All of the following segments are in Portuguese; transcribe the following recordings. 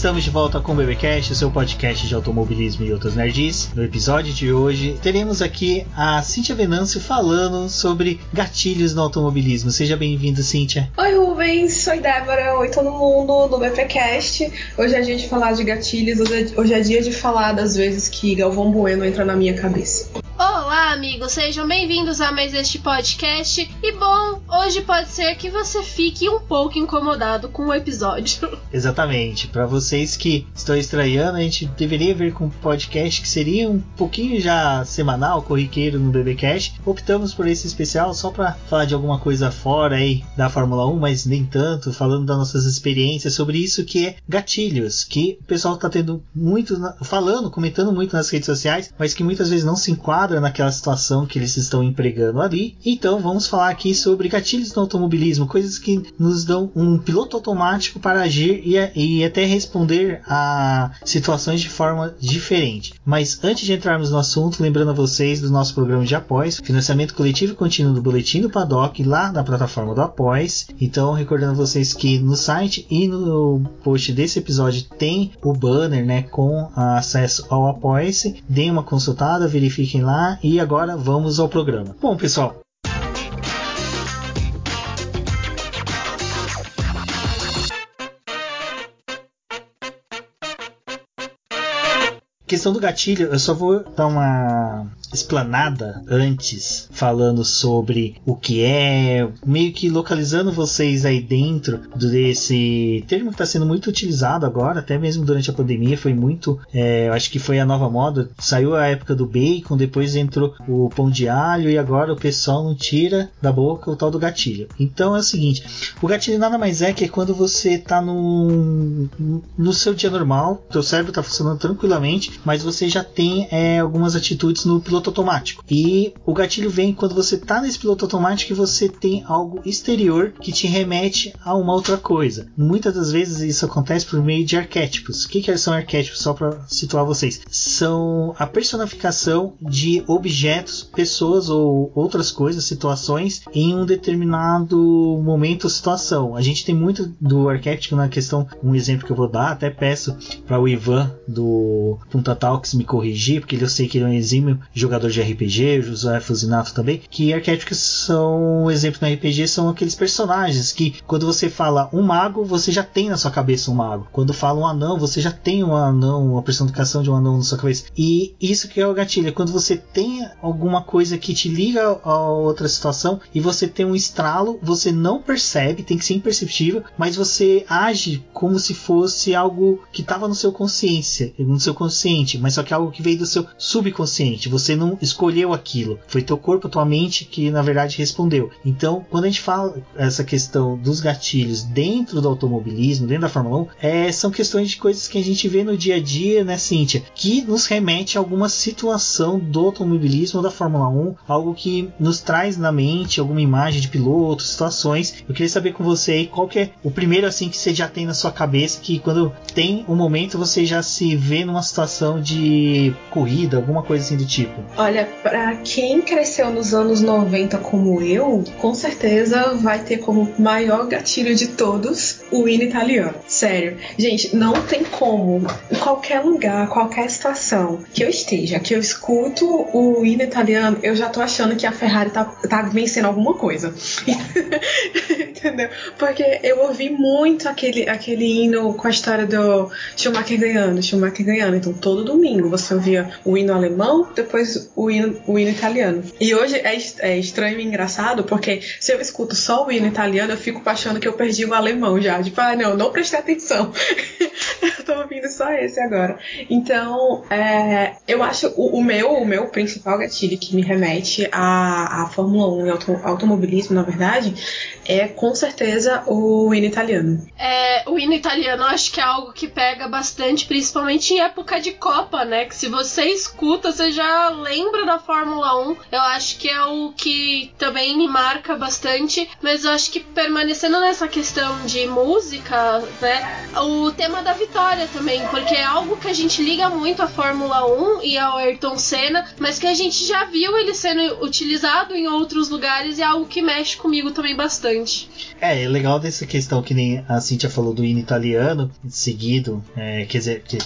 Estamos de volta com o BBcast, o seu podcast de automobilismo e outras nerds. No episódio de hoje, teremos aqui a Cíntia Venâncio falando sobre gatilhos no automobilismo. Seja bem-vinda, Cíntia. Oi, Rubens. Oi, Débora. Oi, todo mundo do BPcast. Hoje é dia de falar de gatilhos. Hoje é dia de falar das vezes que Galvão Bueno entra na minha cabeça. Olá, amigos, sejam bem-vindos a mais este podcast. E bom, hoje pode ser que você fique um pouco incomodado com o episódio. Exatamente. Para vocês que estão estranhando, a gente deveria ver com um podcast que seria um pouquinho já semanal, corriqueiro no BBcast. Optamos por esse especial só para falar de alguma coisa fora aí da Fórmula 1, mas nem tanto, falando das nossas experiências sobre isso que é gatilhos, que o pessoal tá tendo muito falando, comentando muito nas redes sociais, mas que muitas vezes não se enquadra enquadra naquela situação que eles estão empregando ali. Então vamos falar aqui sobre gatilhos no automobilismo, coisas que nos dão um piloto automático para agir e, e até responder a situações de forma diferente. Mas antes de entrarmos no assunto, lembrando a vocês do nosso programa de apoios, financiamento coletivo contínuo do Boletim do Paddock, lá na plataforma do Apoies. Então, recordando vocês que no site e no post desse episódio tem o banner né, com acesso ao Apoies. Deem uma consultada, verifiquem lá e agora vamos ao programa. Bom, pessoal, questão do gatilho, eu só vou dar uma explanada antes, falando sobre o que é, meio que localizando vocês aí dentro desse termo que está sendo muito utilizado agora, até mesmo durante a pandemia, foi muito, é, eu acho que foi a nova moda. Saiu a época do bacon, depois entrou o pão de alho e agora o pessoal não tira da boca o tal do gatilho. Então é o seguinte: o gatilho nada mais é que quando você está no, no seu dia normal, seu cérebro está funcionando tranquilamente mas você já tem é, algumas atitudes no piloto automático. E o gatilho vem quando você está nesse piloto automático e você tem algo exterior que te remete a uma outra coisa. Muitas das vezes isso acontece por meio de arquétipos. O que, que são arquétipos? Só para situar vocês, são a personificação de objetos, pessoas ou outras coisas, situações em um determinado momento ou situação. A gente tem muito do arquétipo na questão, um exemplo que eu vou dar, até peço para o Ivan do Punta Talks me corrigir, porque eu sei que ele é um exímio jogador de RPG, José Fusinato também, que arquétipos são, um exemplo no RPG, são aqueles personagens que quando você fala um mago, você já tem na sua cabeça um mago. Quando fala um anão, você já tem um anão, uma personificação de um anão na sua cabeça. E isso que é o gatilho, é quando você tem alguma coisa que te liga a outra situação e você tem um estralo, você não percebe, tem que ser imperceptível, mas você age como se fosse algo que estava no seu consciência, no seu consciente consciente, mas só que é algo que veio do seu subconsciente. Você não escolheu aquilo. Foi teu corpo, tua mente que na verdade respondeu. Então, quando a gente fala essa questão dos gatilhos dentro do automobilismo, dentro da Fórmula 1, é, são questões de coisas que a gente vê no dia a dia, né, Cíntia? Que nos remete a alguma situação do automobilismo da Fórmula 1, algo que nos traz na mente alguma imagem de piloto, situações. Eu queria saber com você aí qual que é o primeiro assim que você já tem na sua cabeça que quando tem um momento você já se vê numa situação de corrida, alguma coisa assim do tipo? Olha, para quem cresceu nos anos 90 como eu, com certeza vai ter como maior gatilho de todos o hino italiano. Sério. Gente, não tem como, em qualquer lugar, qualquer situação que eu esteja, que eu escuto o hino italiano, eu já tô achando que a Ferrari tá, tá vencendo alguma coisa. Entendeu? Porque eu ouvi muito aquele, aquele hino com a história do Schumacher ganhando, Schumacher ganhando. Então todo domingo você ouvia o hino alemão, depois o hino, o hino italiano. E hoje é, é estranho e engraçado porque se eu escuto só o hino italiano, eu fico achando que eu perdi o alemão já. Tipo, ah, não, não prestei atenção. eu tô ouvindo só esse agora. Então, é, eu acho o, o, meu, o meu principal gatilho que me remete à, à Fórmula 1 e auto, automobilismo, na verdade, é com certeza o hino italiano. É, o hino italiano acho que é algo que pega bastante, principalmente em época de Copa, né? Que se você escuta, você já lembra da Fórmula 1. Eu acho que é o que também me marca bastante, mas eu acho que permanecendo nessa questão de música, né? O tema da vitória também, por porque é algo que a gente liga muito à Fórmula 1 e ao Ayrton Senna, mas que a gente já viu ele sendo utilizado em outros lugares e é algo que mexe comigo também bastante. É, é legal dessa questão que nem a Cintia falou do hino italiano, seguido, é, quer dizer, que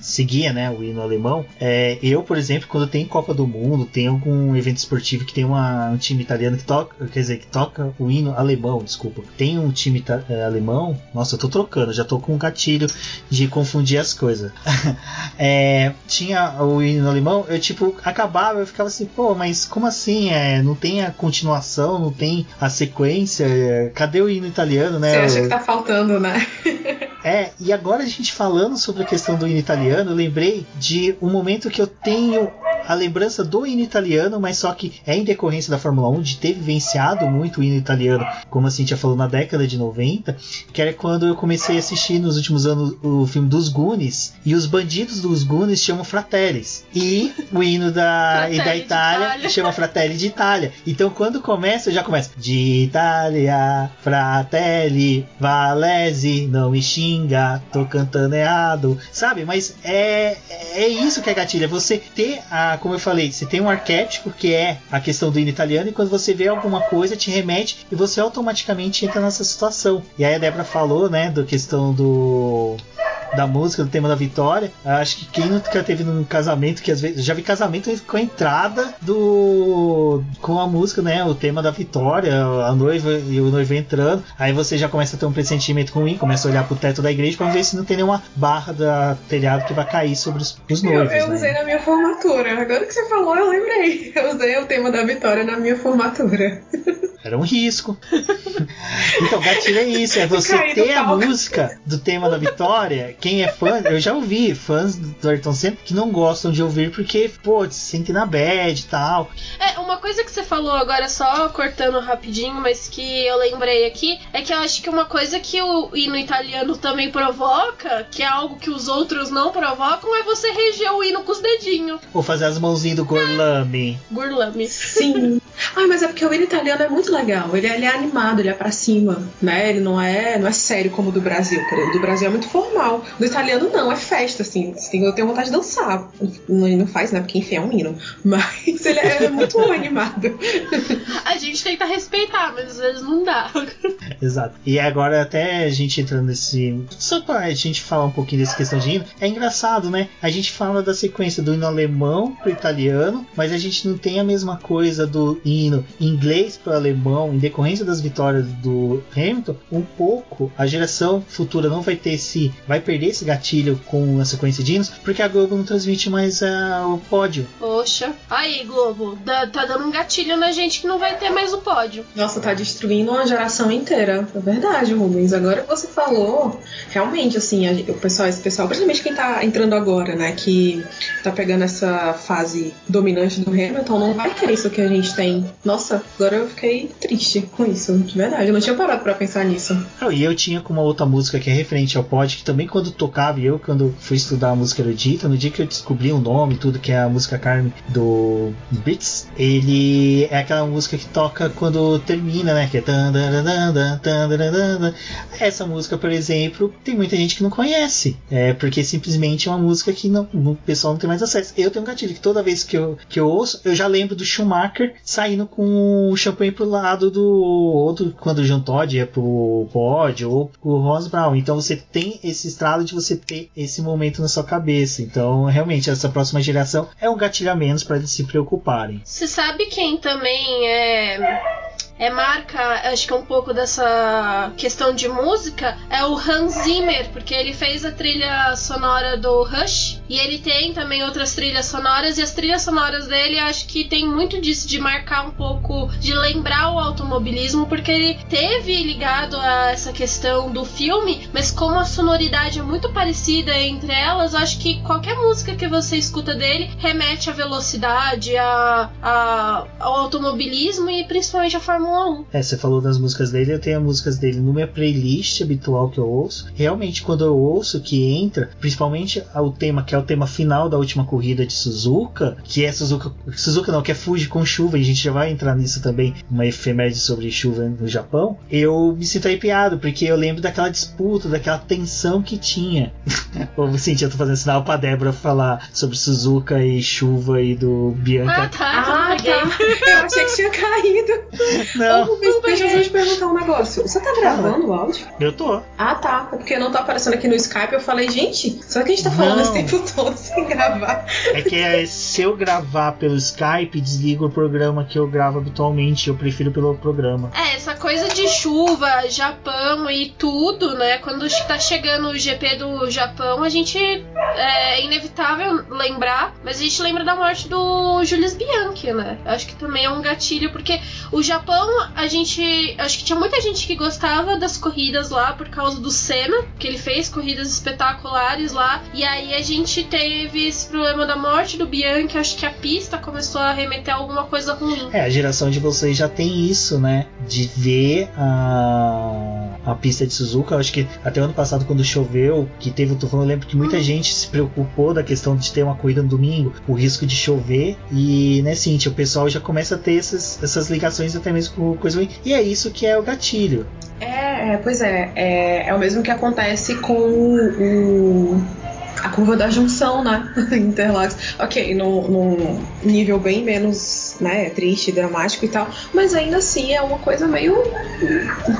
seguia né, o hino alemão. É, eu, por exemplo, quando tem Copa do Mundo, tem algum evento esportivo que tem uma, um time italiano que toca, quer dizer, que toca o hino alemão, desculpa. Tem um time é, alemão, nossa, eu tô trocando, já tô com um gatilho de confundir as coisas. é, tinha o hino alemão, eu tipo, acabava, eu ficava assim, pô, mas como assim? É, não tem a continuação, não tem a sequência, é, cadê o hino italiano, né? Você acha que tá faltando, né? é, e agora a gente falando sobre a questão do hino italiano, eu lembrei de um momento que eu tenho a lembrança do hino italiano, mas só que é em decorrência da Fórmula 1 de ter vivenciado muito o hino italiano, como a Cintia falou, na década de 90, que era quando eu comecei a assistir nos últimos anos o filme dos Goonies, e os bandidos dos Goonies chamam Fratellis, e o hino da, e da Itália, Itália chama Fratelli de Itália. Então quando começa, já começa de Itália, Fratelli, Valese, não me xinga, tô cantando errado, sabe? Mas é, é isso que é gatilho, é você ter a como eu falei, você tem um arquétipo que é a questão do hino italiano, e quando você vê alguma coisa, te remete e você automaticamente entra nessa situação. E aí a Débora falou, né, da questão do da música, do tema da vitória. Acho que quem nunca teve num casamento, que às vezes. Já vi casamento com a entrada do. com a música, né? O tema da vitória, a noiva e o noivo entrando. Aí você já começa a ter um pressentimento ruim, começa a olhar pro teto da igreja pra ver se não tem nenhuma barra da telhado que vai cair sobre os, os noivos. Eu, eu né? usei na minha formatura. Agora que você falou, eu lembrei. Eu usei o tema da vitória na minha formatura. Era um risco. então, gatilho é isso, é você ter a música do tema da vitória. Quem é fã, eu já ouvi fãs do Ayrton Senna que não gostam de ouvir porque, pô, se sente na bad e tal. É, uma coisa que você falou agora, só cortando rapidinho, mas que eu lembrei aqui, é que eu acho que uma coisa que o hino italiano também provoca, que é algo que os outros não provocam, é você reger o hino com os dedinhos. Ou fazer as mãozinhas do Gorlami. Gorlami. Sim. Ai, mas é porque o hino italiano é muito legal. Ele, ele, é animado, ele é pra cima, né? Ele não é, não é sério como o do Brasil. O do Brasil é muito formal. Do italiano não, é festa, assim. Eu tenho vontade de dançar. Não, não faz, né? Porque enfim, é um hino. Mas ele é, é muito animado. A gente tenta respeitar, mas às vezes não dá. Exato. E agora até a gente entrando nesse. Só pra gente falar um pouquinho dessa questão de hino, é engraçado, né? A gente fala da sequência do hino alemão pro italiano, mas a gente não tem a mesma coisa do hino inglês pro alemão, em decorrência das vitórias do Hamilton, um pouco a geração futura não vai ter esse. vai perder esse gatilho com a sequência de hinos, porque a Globo não transmite mais uh, o pódio. Poxa. Aí, Globo, tá dando um gatilho na gente que não vai ter mais o pódio. Nossa, tá destruindo uma geração inteira. É verdade, Rubens. Agora que você falou, realmente, assim, a, o pessoal, esse pessoal, principalmente quem tá entrando agora, né, que tá pegando essa fase dominante do Hamilton, não vai ter isso que a gente tem. Nossa, agora eu fiquei triste com isso, de verdade. Eu não tinha parado para pensar nisso. e eu tinha com uma outra música que é referente ao pod, que também quando tocava, e eu quando fui estudar a música erudita, no dia que eu descobri o nome tudo, que é a música Carmen do Beats, ele é aquela música que toca quando termina, né? Que é. Essa música, por exemplo, tem muita gente que não conhece. É porque simplesmente é uma música que não, o pessoal não tem mais acesso. Eu tenho um gatilho que toda vez que eu, que eu ouço, eu já lembro do Schumacher saindo com o champanhe pro lado do. outro quando o Jean Todd ia pro pódio, ou pro Ross Brown. Então você tem esse estrado de você ter esse momento na sua cabeça. Então, realmente, essa próxima geração é um gatilho a menos para eles se preocuparem. Você sabe quem também é é marca, acho que um pouco dessa questão de música, é o Hans Zimmer, porque ele fez a trilha sonora do Rush e ele tem também outras trilhas sonoras e as trilhas sonoras dele acho que tem muito disso de marcar um pouco, de lembrar o automobilismo, porque ele teve ligado a essa questão do filme, mas como a sonoridade é muito parecida entre elas, acho que qualquer música que você escuta dele remete à velocidade, a, a, ao automobilismo e principalmente à Fórmula Fórmula 1. É, você falou das músicas dele, eu tenho as músicas dele no minha playlist habitual que eu ouço. Realmente, quando eu ouço que entra, principalmente o tema que é o tema final da última corrida de Suzuka, que é Suzuka, Suzuka não, que é Fuji com chuva, e a gente já vai entrar nisso também, uma efeméride sobre chuva no Japão. Eu me sinto arrepiado, porque eu lembro daquela disputa, daquela tensão que tinha. Ô, Cintia, eu tô fazendo sinal pra Débora falar sobre Suzuka e chuva e do Bianca. Ah, tá. Ah, tá. Eu achei que tinha caído. Não, Ô, Rubens, deixa eu te perguntar um negócio. Você tá gravando o áudio? eu tô. Ah, tá. É porque não tá aparecendo aqui no Skype. Eu falei, gente, será que a gente tá falando Não. esse tempo todo sem gravar? É que é, se eu gravar pelo Skype, desliga o programa que eu gravo habitualmente. Eu prefiro pelo programa. É, essa coisa de chuva, Japão e tudo, né? Quando tá chegando o GP do Japão, a gente é inevitável lembrar, mas a gente lembra da morte do Julius Bianchi, né? Acho que também é um gatilho, porque o Japão, a gente. Acho que tinha muita gente que gostava das corridas lá por causa do Senna, que ele fez corridas espetaculares lá, e aí a gente teve esse problema da morte do Bianchi, acho que a pista começou a remeter a alguma coisa ruim. É, a geração de vocês já tem isso, né? De ver a, a pista de Suzuka. Eu acho que até ano passado, quando choveu, que teve o tufão, eu lembro que muita gente se preocupou da questão de ter uma corrida no domingo, o risco de chover. E, né, Cintia, o pessoal já começa a ter essas, essas ligações até mesmo com coisa ruim. E é isso que é o gatilho. É, é, pois é, é. É o mesmo que acontece com o. A curva da junção, né? Interlagos. Ok, num, nível bem menos né, triste, dramático e tal, mas ainda assim é uma coisa meio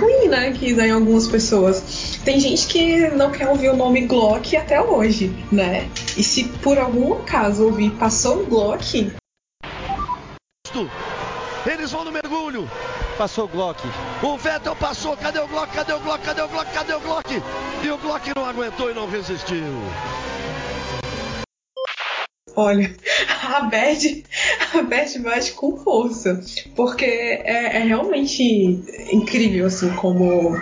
ruim, né? Que dá em algumas pessoas. Tem gente que não quer ouvir o nome Glock até hoje, né? E se por algum acaso ouvir passou o Glock, Eles vão no mergulho. Passou o Glock. O Vettel passou. Cadê o Glock? Cadê o Glock? Cadê o Glock? Cadê o Glock? E o Glock não aguentou e não resistiu. Olha, a Bad, a Bad bate com força, porque é, é realmente incrível, assim, como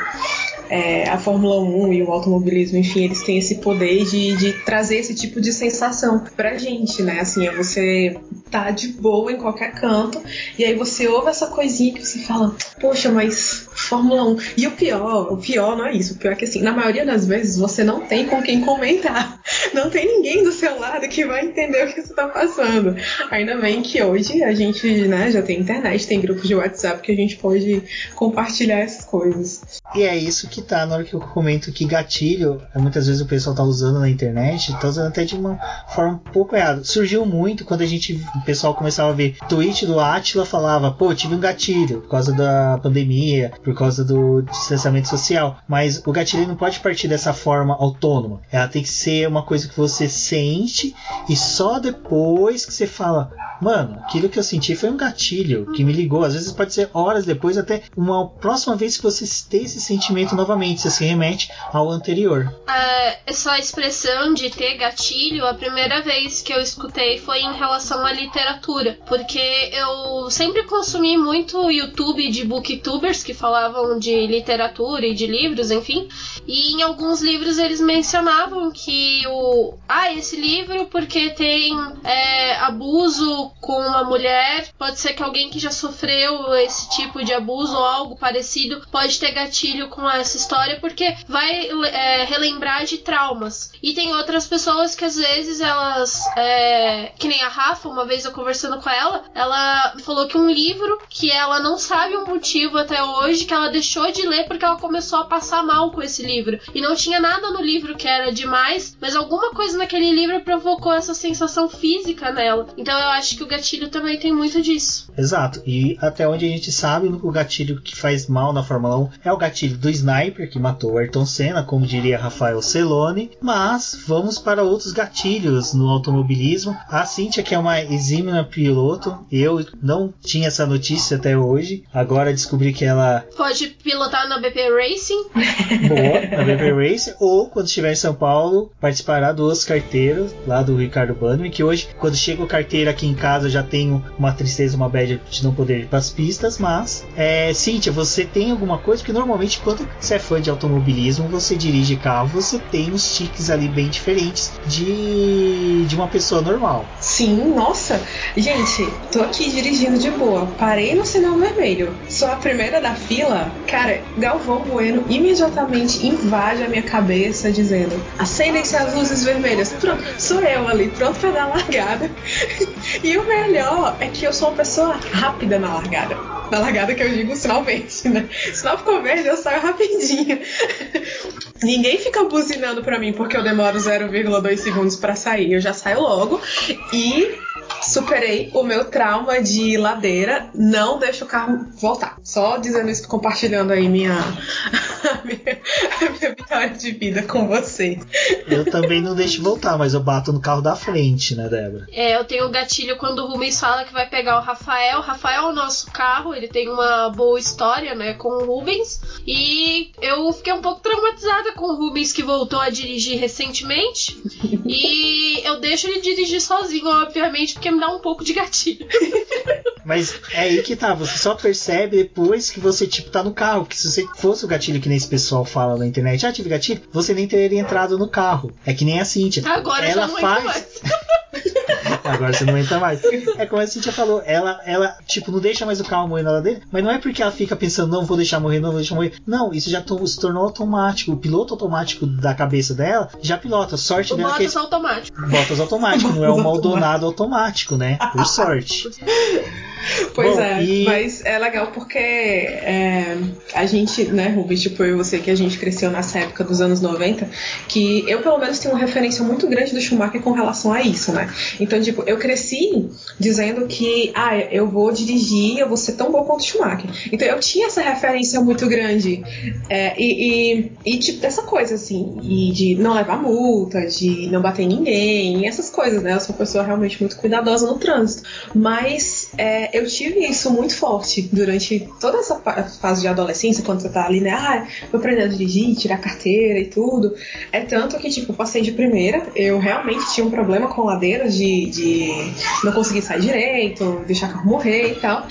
é, a Fórmula 1 e o automobilismo, enfim, eles têm esse poder de, de trazer esse tipo de sensação pra gente, né? Assim, é você tá de boa em qualquer canto, e aí você ouve essa coisinha que você fala, poxa, mas Fórmula 1. E o pior, o pior não é isso, o pior é que assim, na maioria das vezes você não tem com quem comentar. Não tem ninguém do seu lado que vai entender o que você tá passando. Ainda bem que hoje a gente, né, já tem internet, tem grupos de WhatsApp que a gente pode compartilhar essas coisas. E é isso que tá na hora que eu comento que gatilho, muitas vezes o pessoal tá usando na internet, tá usando até de uma forma um pouco errada. Surgiu muito quando a gente, o pessoal começava a ver tweet do Atila falava, pô, tive um gatilho por causa da pandemia, por causa do distanciamento social. Mas o gatilho não pode partir dessa forma autônoma. Ela tem que ser uma coisa que você sente e só depois que você fala, mano, aquilo que eu senti foi um gatilho que me ligou. Às vezes pode ser horas depois, até uma próxima vez que você tem esse sentimento novamente, você se remete ao anterior. É, essa expressão de ter gatilho, a primeira vez que eu escutei foi em relação à literatura, porque eu sempre consumi muito YouTube de booktubers que falavam de literatura e de livros, enfim, e em alguns livros eles mencionavam que o ah esse livro porque tem é, abuso com uma mulher, pode ser que alguém que já sofreu esse tipo de abuso ou algo parecido pode ter gatilho com essa história porque vai é, relembrar de traumas. E tem outras pessoas que às vezes elas, é, que nem a Rafa, uma vez eu conversando com ela, ela falou que um livro que ela não sabe o motivo até hoje, que ela deixou de ler porque ela começou a passar mal com esse livro. E não tinha nada no livro que era demais, mas alguma coisa naquele livro provocou essa sensação física nela. Então eu acho que o gatilho também tem muito disso. Exato. E até onde a gente sabe, o único gatilho que faz mal na Fórmula 1 é o gatilho do Sniper, que matou o Ayrton Senna, como diria Rafael Celone. Mas vamos para outros gatilhos no automobilismo. A Cíntia, que é uma exímia piloto, eu não tinha essa notícia até hoje. Agora descobri que ela Pode pilotar na BP Racing. boa na BP Race, ou quando estiver em São Paulo, participará dos carteiros lá do Ricardo Bannerman, que hoje, quando chega o carteiro aqui em casa, já tenho uma tristeza, uma bad Te dão poder para as pistas, mas é, Cíntia, você tem alguma coisa? Porque normalmente quando você é fã de automobilismo, você dirige carro, você tem uns tiques ali bem diferentes de, de uma pessoa normal. Sim, nossa. Gente, tô aqui dirigindo de boa. Parei no sinal vermelho. Sou a primeira da fila. Cara, Galvão Bueno imediatamente invade a minha cabeça dizendo: acendem-se as luzes vermelhas. Pronto, sou eu ali, pronto pra dar largada. e o melhor é que eu sou uma pessoa rápida na largada. Na largada que eu digo sinal verde, né? Sinal ficou verde, eu saio rapidinho. Ninguém fica buzinando pra mim porque eu demoro 0,2 segundos para sair. Eu já saio logo e superei o meu trauma de ladeira. Não deixo o carro voltar. Só dizendo isso, compartilhando aí minha, a minha, a minha vitória de vida com vocês. Eu também não deixo voltar, mas eu bato no carro da frente, né, Débora? É, eu tenho o gatilho quando o Rubens fala que vai pegar o Rafael. O Rafael é o nosso carro, ele tem uma boa história, né, com o Rubens. E eu fiquei um pouco traumatizada com o Rubens que voltou a dirigir recentemente. e eu deixo ele dirigir sozinho, obviamente, porque me dá um pouco de gatilho. Mas é aí que tá, você só percebe depois que você, tipo, tá no carro. Que se você fosse o gatilho que nem esse pessoal fala na internet, ah, tive gatilho, você nem teria entrado no carro. É que nem a Cintia. Agora ela já não faz. Agora você não entra mais. É como a Cintia falou, ela, ela, tipo, não deixa mais o carro morrer na ladeira, mas não é porque ela fica pensando, não vou deixar morrer, não vou deixar morrer. Não, isso já to- se tornou automático. O piloto automático da cabeça dela já pilota. Sorte O dela que Bottas automático. Botas automático, não é o Botas Maldonado automático, né? Por sorte. Pois Bom, é, e- mas é legal porque é, a gente, né, Rubens, tipo eu e você, que a gente cresceu nessa época dos anos 90, que eu pelo menos tenho uma referência muito grande do Schumacher com relação a isso, né? Então, tipo, eu cresci dizendo que, ah, eu vou dirigir, eu vou ser tão bom quanto o Schumacher. Então eu tinha essa referência muito grande. É, e, e, e, tipo, dessa coisa, assim, e de não levar multa, de não bater em ninguém, essas coisas, né? Eu sou uma pessoa realmente muito cuidadosa no trânsito. Mas é, eu tive isso muito forte durante toda essa fa- fase de adolescência, quando você tá ali, né? Ah, vou aprender a dirigir, tirar carteira e tudo. É tanto que, tipo, eu passei de primeira, eu realmente tinha um problema com ladeira de, de não conseguir sair direito, deixar carro morrer e tal.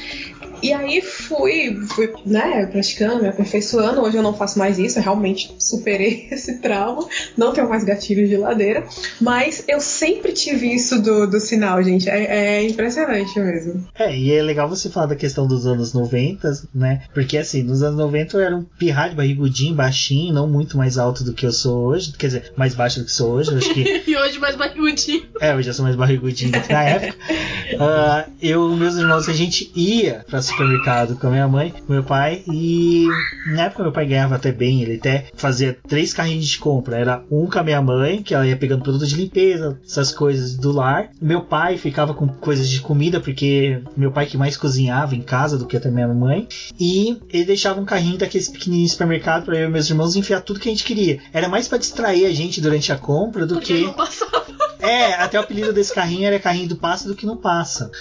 E aí fui, fui, né, praticando, me aperfeiçoando. Hoje eu não faço mais isso, eu realmente superei esse trauma. Não tenho mais gatilhos de ladeira. Mas eu sempre tive isso do, do sinal, gente. É, é impressionante mesmo. É, e é legal você falar da questão dos anos 90, né? Porque assim, nos anos 90 eu era um pirralho, barrigudinho, baixinho, não muito mais alto do que eu sou hoje. Quer dizer, mais baixo do que sou hoje. Acho que. E hoje mais barrigudinho. É, hoje eu sou mais barrigudinho do que na época. Ah, eu e meus irmãos, a gente ia pra supermercado com a minha mãe, meu pai, e na época meu pai ganhava até bem, ele até fazia três carrinhos de compra. Era um com a minha mãe, que ela ia pegando produto de limpeza, essas coisas do lar. Meu pai ficava com coisas de comida, porque meu pai que mais cozinhava em casa do que até minha mãe. E ele deixava um carrinho daqueles pequenininhos supermercado pra eu e meus irmãos enfiar tudo que a gente queria. Era mais pra distrair a gente durante a compra do Porque que. não passava. É, até o apelido desse carrinho era carrinho do passa do que não passa.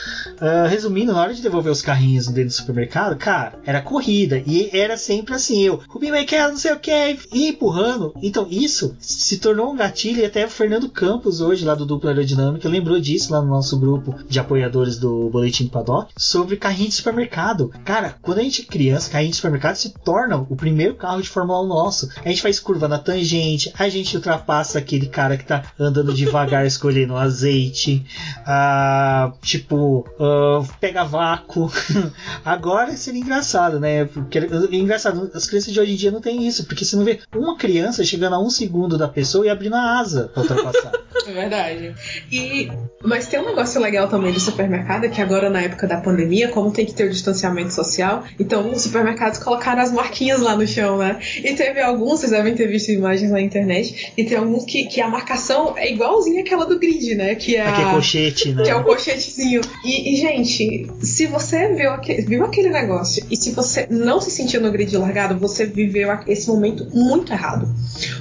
Ah, resumindo, na hora de devolver os carrinhos dentro do supermercado, cara, era corrida. E era sempre assim, eu, Rubinho Michael, não sei o que, e empurrando. Então, isso se tornou um gatilho e até o Fernando Campos, hoje, lá do Dupla Aerodinâmica, lembrou disso lá no nosso grupo de apoiadores do Boletim do Paddock, sobre carrinho de supermercado. Cara, quando a gente é criança, carrinho de supermercado se torna o primeiro carro de Fórmula 1 nosso. A gente faz curva na tangente, a gente ultrapassa aquele cara que tá andando devagar escolhendo azeite, ah, tipo, ah, pega vácuo. Agora seria engraçado, né? Porque, é engraçado, as crianças de hoje em dia não tem isso, porque você não vê uma criança chegando a um segundo da pessoa e abrindo a asa pra ultrapassar. É verdade. E, mas tem um negócio legal também do supermercado, é que agora na época da pandemia, como tem que ter o distanciamento social, então os supermercados colocaram as marquinhas lá no chão, né? E teve alguns, vocês devem ter visto imagens na internet, e tem alguns que, que a marcação é igualzinha àquela do grid, né? Que é, Aquele a, colchete, né? que é o colchetezinho. E, e, gente, se você viu, aque- viu aquele negócio e se você não se sentiu no grid largado, você viveu esse momento muito errado.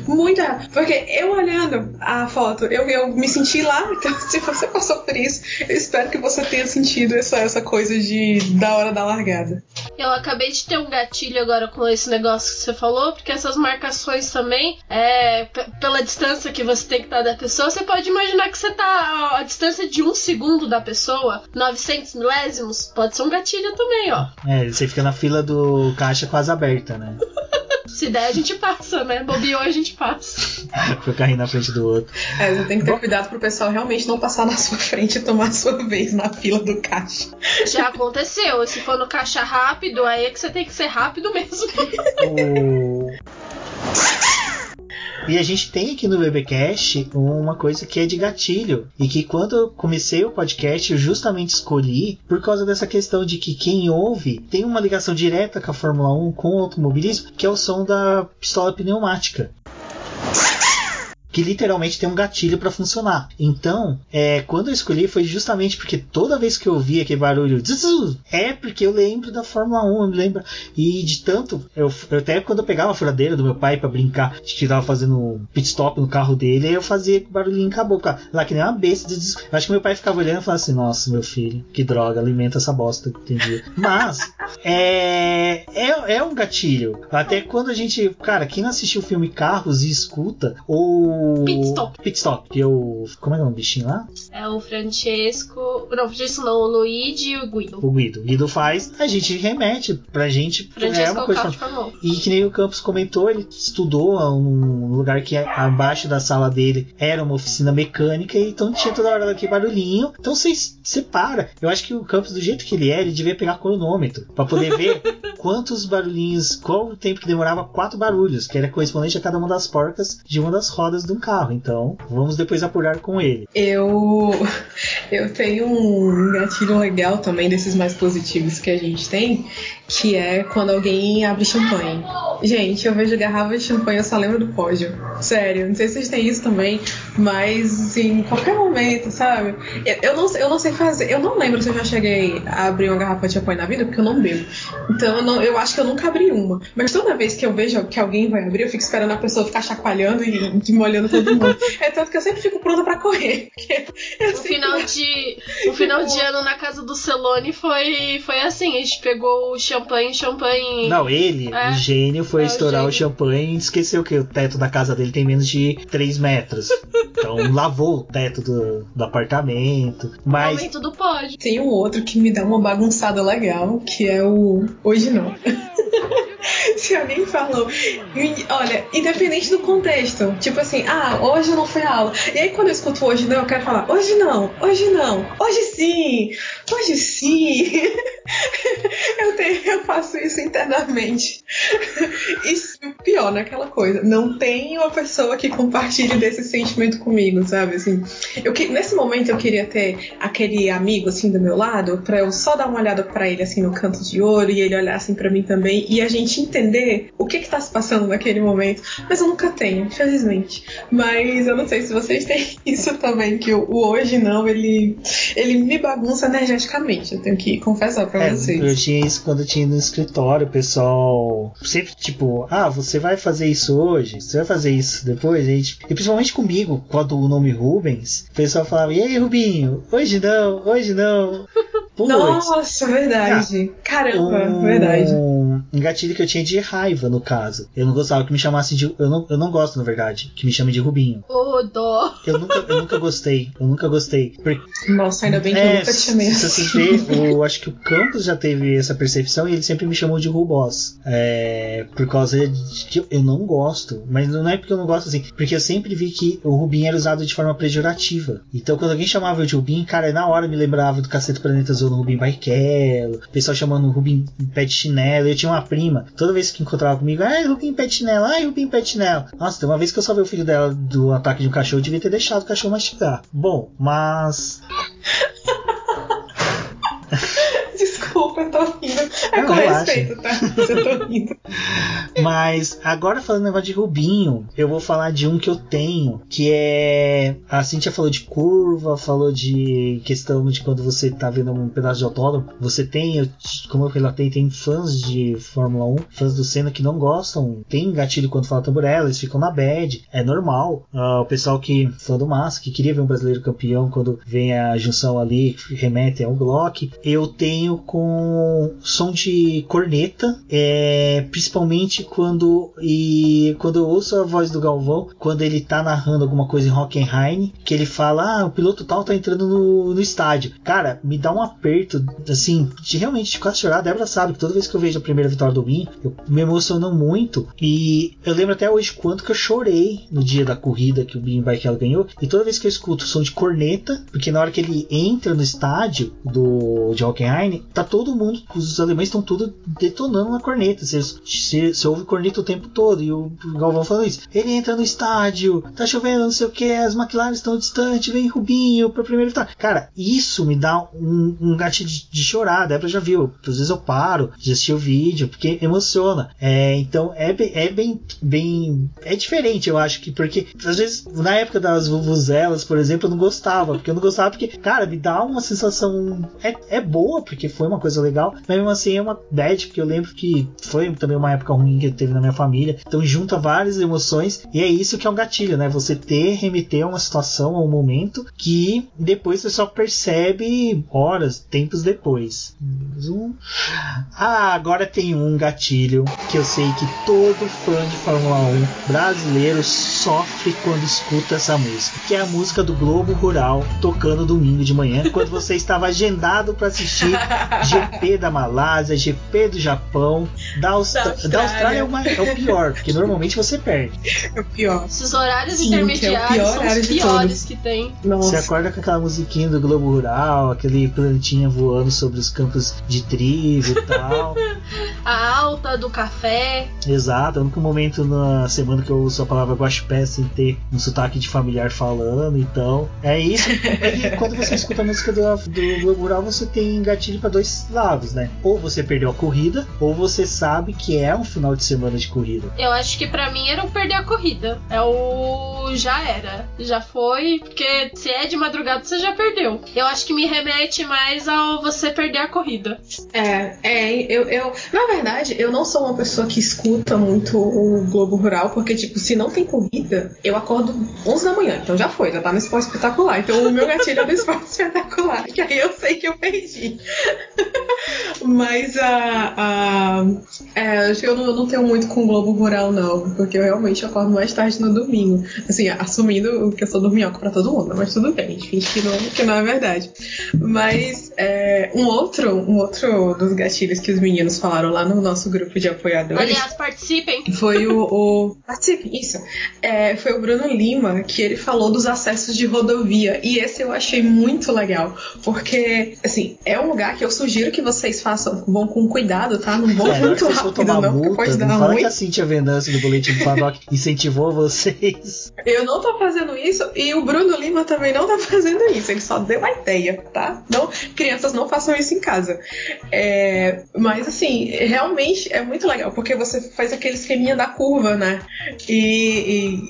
Muito errado. Porque eu olhando a foto, eu, eu eu me senti lá. Então, se você passou por isso, eu espero que você tenha sentido essa, essa coisa de da hora da largada. Eu acabei de ter um gatilho agora com esse negócio que você falou, porque essas marcações também, é, pela distância que você tem que estar da pessoa, você pode imaginar que você tá a, a distância de um segundo da pessoa, 900 milésimos, pode ser um gatilho também, ó. É, você fica na fila do caixa quase aberta, né? Se der, a gente passa, né? Bobeou, a gente passa. Foi carrinho na frente do outro. É, você tem que ter Bom, cuidado pro pessoal realmente não passar na sua frente e tomar a sua vez na fila do caixa. Já aconteceu. Se for no caixa rápido, aí é que você tem que ser rápido mesmo. O... E a gente tem aqui no BBcast uma coisa que é de gatilho. E que quando eu comecei o podcast, eu justamente escolhi por causa dessa questão de que quem ouve tem uma ligação direta com a Fórmula 1, com o automobilismo, que é o som da pistola pneumática que literalmente tem um gatilho para funcionar. Então, é, quando eu escolhi foi justamente porque toda vez que eu ouvia aquele barulho, é porque eu lembro da Fórmula 1, eu lembro. E de tanto, eu, eu até quando eu pegava a furadeira do meu pai para brincar, de que tava fazendo pit stop no carro dele, eu fazia barulhinho com a boca, lá que nem uma besta. Eu acho que meu pai ficava olhando e falava assim: Nossa, meu filho, que droga, alimenta essa bosta, entendi. Mas, é, é, é um gatilho. Até quando a gente, cara, quem não assistiu o filme Carros e escuta, ou Pitstop. Pitstop, que é o. Como é que é o bichinho lá? É o Francesco. Não, o Francesco não, o Luigi e o Guido. O Guido. O Guido faz, a gente remete pra gente. Francesco é uma coisa. Formou. E que nem o Campos comentou, ele estudou um lugar que abaixo da sala dele era uma oficina mecânica, então tinha toda hora aquele barulhinho. Então você separa. Eu acho que o Campos, do jeito que ele é, ele devia pegar cronômetro pra poder ver quantos barulhinhos, qual o tempo que demorava quatro barulhos, que era correspondente a cada uma das porcas de uma das rodas do um carro. Então, vamos depois apurar com ele. Eu eu tenho um gatilho legal também desses mais positivos que a gente tem, que é quando alguém abre champanhe. Gente, eu vejo garrafa de champanhe, eu só lembro do pódio. Sério, não sei se vocês têm isso também, mas em qualquer momento, sabe? Eu, eu, não, eu não sei fazer, eu não lembro se eu já cheguei a abrir uma garrafa de champanhe na vida, porque eu não bebo. Então eu, não, eu acho que eu nunca abri uma. Mas toda vez que eu vejo que alguém vai abrir, eu fico esperando a pessoa ficar chacoalhando e, e molhando todo mundo. é tanto que eu sempre fico pronta pra correr. O final, de, o final de ano na casa do Celone foi, foi assim: a gente pegou o champanhe, champanhe. Não, ele, é, o gênio, foi é, estourar o, o champanhe e esqueceu que o teto da casa dele tem menos de 3 metros. Então lavou o teto do, do apartamento. Mas. O aumento do pódio. Tem um outro que me dá uma bagunçada legal, que é o Hoje Não. Se alguém falou, olha, independente do contexto, tipo assim, ah, hoje não foi aula. E aí quando eu escuto hoje não, eu quero falar, hoje não, hoje não, hoje sim, hoje sim. eu, tenho, eu faço isso internamente. Isso pior naquela coisa. Não tem uma pessoa que compartilhe desse sentimento comigo, sabe? Assim, eu, nesse momento eu queria ter aquele amigo assim do meu lado, pra eu só dar uma olhada para ele assim no canto de ouro e ele olhar assim para mim também e a gente entender o que que tá se passando naquele momento. Mas eu nunca tenho, infelizmente. Mas eu não sei se vocês têm isso também, que o, o hoje não, ele, ele me bagunça energeticamente. Eu tenho que confessar pra é, vocês. Eu tinha isso quando eu tinha no escritório, o pessoal sempre tipo, ah, você vai fazer isso hoje? Você vai fazer isso depois? Gente, e principalmente comigo, quando o nome Rubens, o pessoal falava, e aí, Rubinho? Hoje não, hoje não. Putz. Nossa, verdade. Ah, Caramba, um, verdade. Um gatilho que eu tinha de raiva, no caso. Eu não gostava que me chamassem de. Eu não, eu não gosto, na verdade, que me chamem de Rubinho. Ô, oh, dó. Eu nunca, eu nunca gostei. Eu nunca gostei. Porque, Nossa, ainda bem que é, eu nunca te chamei. Se assim ver, eu acho que o Campos já teve essa percepção e ele sempre me chamou de Rubos. É, por causa de que eu não gosto. Mas não é porque eu não gosto assim. Porque eu sempre vi que o Rubinho era usado de forma pejorativa. Então quando alguém chamava eu de Rubinho, cara, na hora me lembrava do Cacete Planeta Azul no Rubinho Barrichello, o pessoal chamando o Rubinho pé chinelo. Eu tinha uma prima, toda vez que encontrava comigo, ai, Rubinho pé chinelo, ai, Rubinho pé chinelo. Nossa, tem uma vez que eu salvei o filho dela do ataque de um cachorro, eu devia ter deixado o cachorro mastigar. Bom, mas. Desculpa, eu tô rindo. É Não, com relaxa. respeito, tá? Eu tô rindo. Mas agora falando negócio de Rubinho, eu vou falar de um que eu tenho, que é. A Cintia falou de curva, falou de questão de quando você tá vendo um pedaço de autódromo. Você tem, eu- como eu relatei, tem fãs de Fórmula 1, fãs do Senna que não gostam, tem gatilho quando fala tamborela, eles ficam na bad, é normal. Ah, o pessoal que, fã do Massa, que queria ver um brasileiro campeão, quando vem a junção ali, remete ao Glock. Eu tenho com som de corneta, é, principalmente quando e quando eu ouço a voz do Galvão, quando ele tá narrando alguma coisa em Hockenheim, que ele fala, ah, o piloto tal tá entrando no, no estádio. Cara, me dá um aperto, assim, de realmente de quase chorar. A Débora sabe que toda vez que eu vejo a primeira vitória do Binho, eu me emociono muito. E eu lembro até hoje quanto que eu chorei no dia da corrida que o Binho Barrichello ganhou. E toda vez que eu escuto o som de corneta, porque na hora que ele entra no estádio do de Hockenheim, tá todo mundo, os alemães estão tudo detonando na corneta. Você, você, você ouve corneta o tempo todo. E o Galvão falando isso. Ele entra no estádio, tá chovendo, não sei o que, as McLaren estão distantes, vem Rubinho pra primeira vitória. Cara, isso me dá um, um gatilho de, de chorar. A Débora já viu. Às vezes eu paro de assistir o vídeo, porque emociona. É, então é, bem- é bem, bem. É diferente, eu acho que, porque às vezes, na época das vuvuzelas, por exemplo, eu não gostava. Porque eu não gostava, porque, cara, me dá uma sensação. É, é boa, porque foi uma coisa legal, mas mesmo assim é uma bad, porque eu lembro que foi também uma época ruim que teve na minha família. Então junta várias emoções, e é isso que é um gatilho, né? Você ter, remeter a uma situação, a um momento, que depois você só percebe horas, tempos depois. Ah, agora tem um gatilho que eu sei que todo fã de Fórmula 1 brasileiro sofre quando escuta essa música, que é a música do Globo Rural tocando domingo de manhã, quando você estava agendado para assistir GP da Malásia, GP do Japão, da, Austra- Da da Austrália. Austrália é, uma- é o pior, porque normalmente você perde. É o pior. Esses horários Sim, é o intermediários pior são horário os piores que tem. Você Nossa. acorda com aquela musiquinha do Globo Rural, aquele plantinha voando sobre os campos de trigo e tal. A alta do café. Exato, é o único momento na semana que eu uso a palavra guaxpé sem ter um sotaque de familiar falando, então é isso. E quando você escuta a música do, do Globo Rural, você tem gatilho para dois lados, né? Ou você perdeu a corrida, ou você sabe que é um final de semana de corrida. Eu acho que pra mim era o perder a corrida. É o já era. Já foi, porque se é de madrugada você já perdeu. Eu acho que me remete mais ao você perder a corrida. É, é, eu, eu. Na verdade, eu não sou uma pessoa que escuta muito o Globo Rural, porque, tipo, se não tem corrida, eu acordo 11 da manhã, então já foi, já tá no esporte espetacular. Então o meu gatilho é no esporte espetacular, que aí eu sei que eu perdi. Mas a. a é, acho que eu não, eu não tenho muito com o Globo Rural, não, porque eu realmente acordo mais tarde no domingo. Assim, assumindo que eu sou dorminhoca pra todo mundo, mas tudo bem, a gente finge que não, que não é verdade. Mas é, um outro, um outro dos gatilhos que os meninos falaram lá no nosso grupo de apoiadores Aliás, participem. foi o. o participe, isso. É, foi o Bruno Lima que ele falou dos acessos de rodovia. E esse eu achei muito legal. Porque, assim, é um lugar que eu sugiro que vocês façam, vão com cuidado, tá? Não vão É, que muito rápido, tomar não, porque multa, pode dar não fala ruim. que a Cintia Venâncio do Boletim do Paddock incentivou vocês. Eu não tô fazendo isso e o Bruno Lima também não tá fazendo isso. Ele só deu a ideia, tá? Não, crianças não façam isso em casa. É, mas assim, realmente é muito legal porque você faz aquele esqueminha da curva, né? E,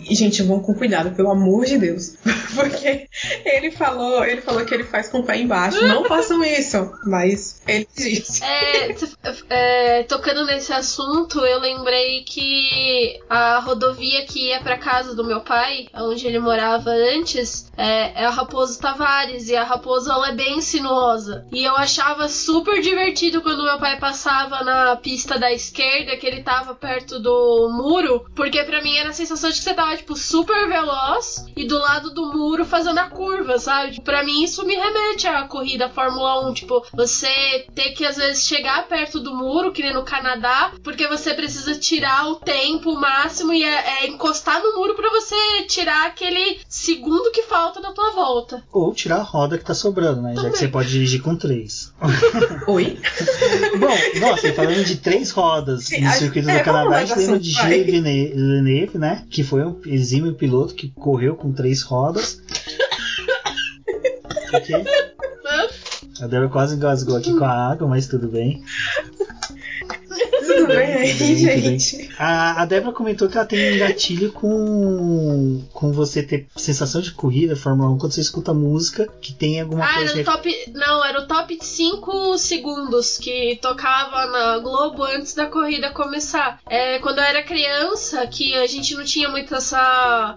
e- e, gente, vão com cuidado, pelo amor de Deus, porque ele falou, ele falou que ele faz com o pé embaixo. Não façam isso, mas ele disse. É, é, tocando nesse assunto, eu lembrei que a rodovia que ia pra casa do meu pai, onde ele morava antes, é, é a Raposo Tavares. E a Raposo ela é bem sinuosa. E eu achava super divertido quando meu pai passava na pista da esquerda, que ele tava perto do muro, porque pra mim era a sensação de que você tava, tipo, super veloz e do lado do muro fazendo a curva, sabe? Pra mim isso me remete à corrida Fórmula 1, tipo, você ter que às vezes chegar perto do muro, que nem no Canadá, porque você precisa tirar o tempo máximo e é, é encostar no muro pra você tirar aquele segundo que falta da tua volta. Ou tirar a roda que tá sobrando, né? Já que Também. você pode dirigir com três. Oi? Bom, nossa, falando de três rodas Sim, no circuito é, do Canadá, a gente lembra de. Gilles Villeneuve, Villeneuve, né? Que foi um exímio piloto que correu com três rodas. O quê? A Débora quase engasgou aqui com a água, mas tudo bem. tudo bem, tudo bem, gente. Bem. A, a Débora comentou que ela tem um gatilho com com você ter sensação de corrida, Fórmula 1, quando você escuta música que tem alguma ah, coisa. Era o top, não, era o top 5 segundos que tocava na Globo antes da corrida começar. É, quando eu era criança, que a gente não tinha muito essa.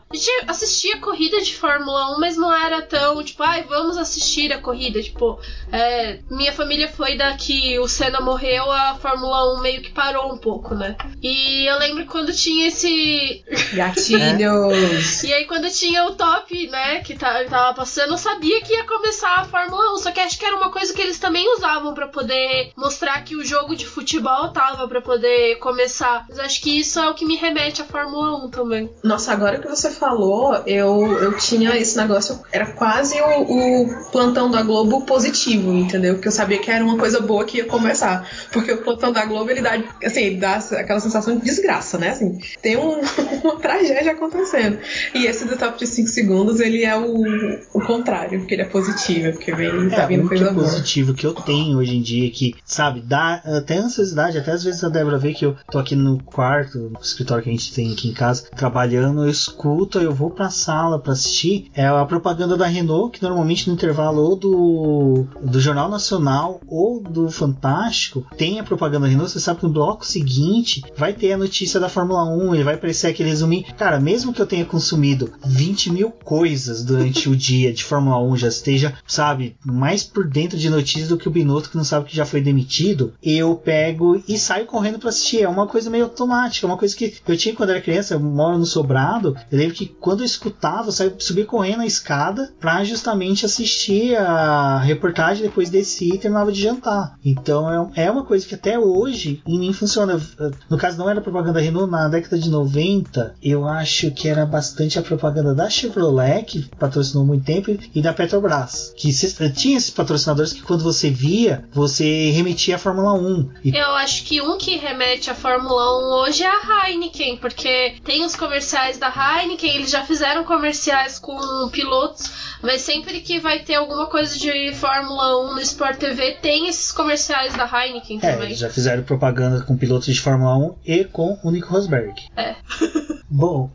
A gente assistia corrida de Fórmula 1, mas não era tão tipo, ai, vamos assistir a corrida. Tipo, é, minha família foi da que o Senna morreu, a Fórmula 1 meio que parou um pouco, né? E eu lembro quando tinha esse. Gatilhos! e aí, quando tinha o top, né, que tava passando, eu sabia que ia começar a Fórmula 1. Só que acho que era uma coisa que eles também usavam para poder mostrar que o jogo de futebol tava para poder começar. Mas acho que isso é o que me remete à Fórmula 1 também. Nossa, agora que você falou, eu, eu tinha esse negócio, era quase o, o plantão da Globo positivo, entendeu? Porque eu sabia que era uma coisa boa que ia começar. Porque o plantão da Globo, ele dá, assim, dá aquela sensação de desgraça, né? Assim, tem um, uma tragédia acontecendo. E esse do top de 5 segundos, ele é o, o contrário, porque ele é positivo, porque vem, tá vindo coisa é positivo que eu tenho hoje em dia, que, sabe, dá até ansiosidade, até às vezes a Débora vê que eu tô aqui no quarto, no escritório que a gente tem aqui em casa, trabalhando, eu escuto, eu vou pra sala pra assistir, é a propaganda da Renault, que normalmente no intervalo ou do, do Jornal Nacional ou do Fantástico tem a propaganda da Renault, você sabe que no bloco seguinte vai ter a notícia da Fórmula 1, ele vai aparecer aquele resuminho. Cara, mesmo que eu tenha consumido 20 mil coisas durante o dia de Fórmula 1, já esteja, sabe, mais por dentro de notícias do que o Binotto que não sabe que já foi demitido, eu pego e saio correndo para assistir. É uma coisa meio automática, é uma coisa que eu tinha quando era criança, eu moro no sobrado, eu lembro que quando eu escutava, eu saía, subia correndo a escada para justamente assistir a reportagem, depois descia e terminava de jantar. Então é, é uma coisa que até hoje em mim funciona. No caso, não era propaganda Renault, na década de 90, eu acho que era bastante a propaganda da Chevrolet, que patrocinou muito tempo, e da Petrobras. Que tinha esses patrocinadores que quando você via, você remetia à Fórmula 1. E... Eu acho que um que remete à Fórmula 1 hoje é a Heineken, porque tem os comerciais da Heineken, eles já fizeram comerciais com pilotos, mas sempre que vai ter alguma coisa de Fórmula 1 no Sport TV, tem esses comerciais da Heineken é, também. Já fizeram propaganda com pilotos de Fórmula 1 e com o Nico Rosberg. É. Bom.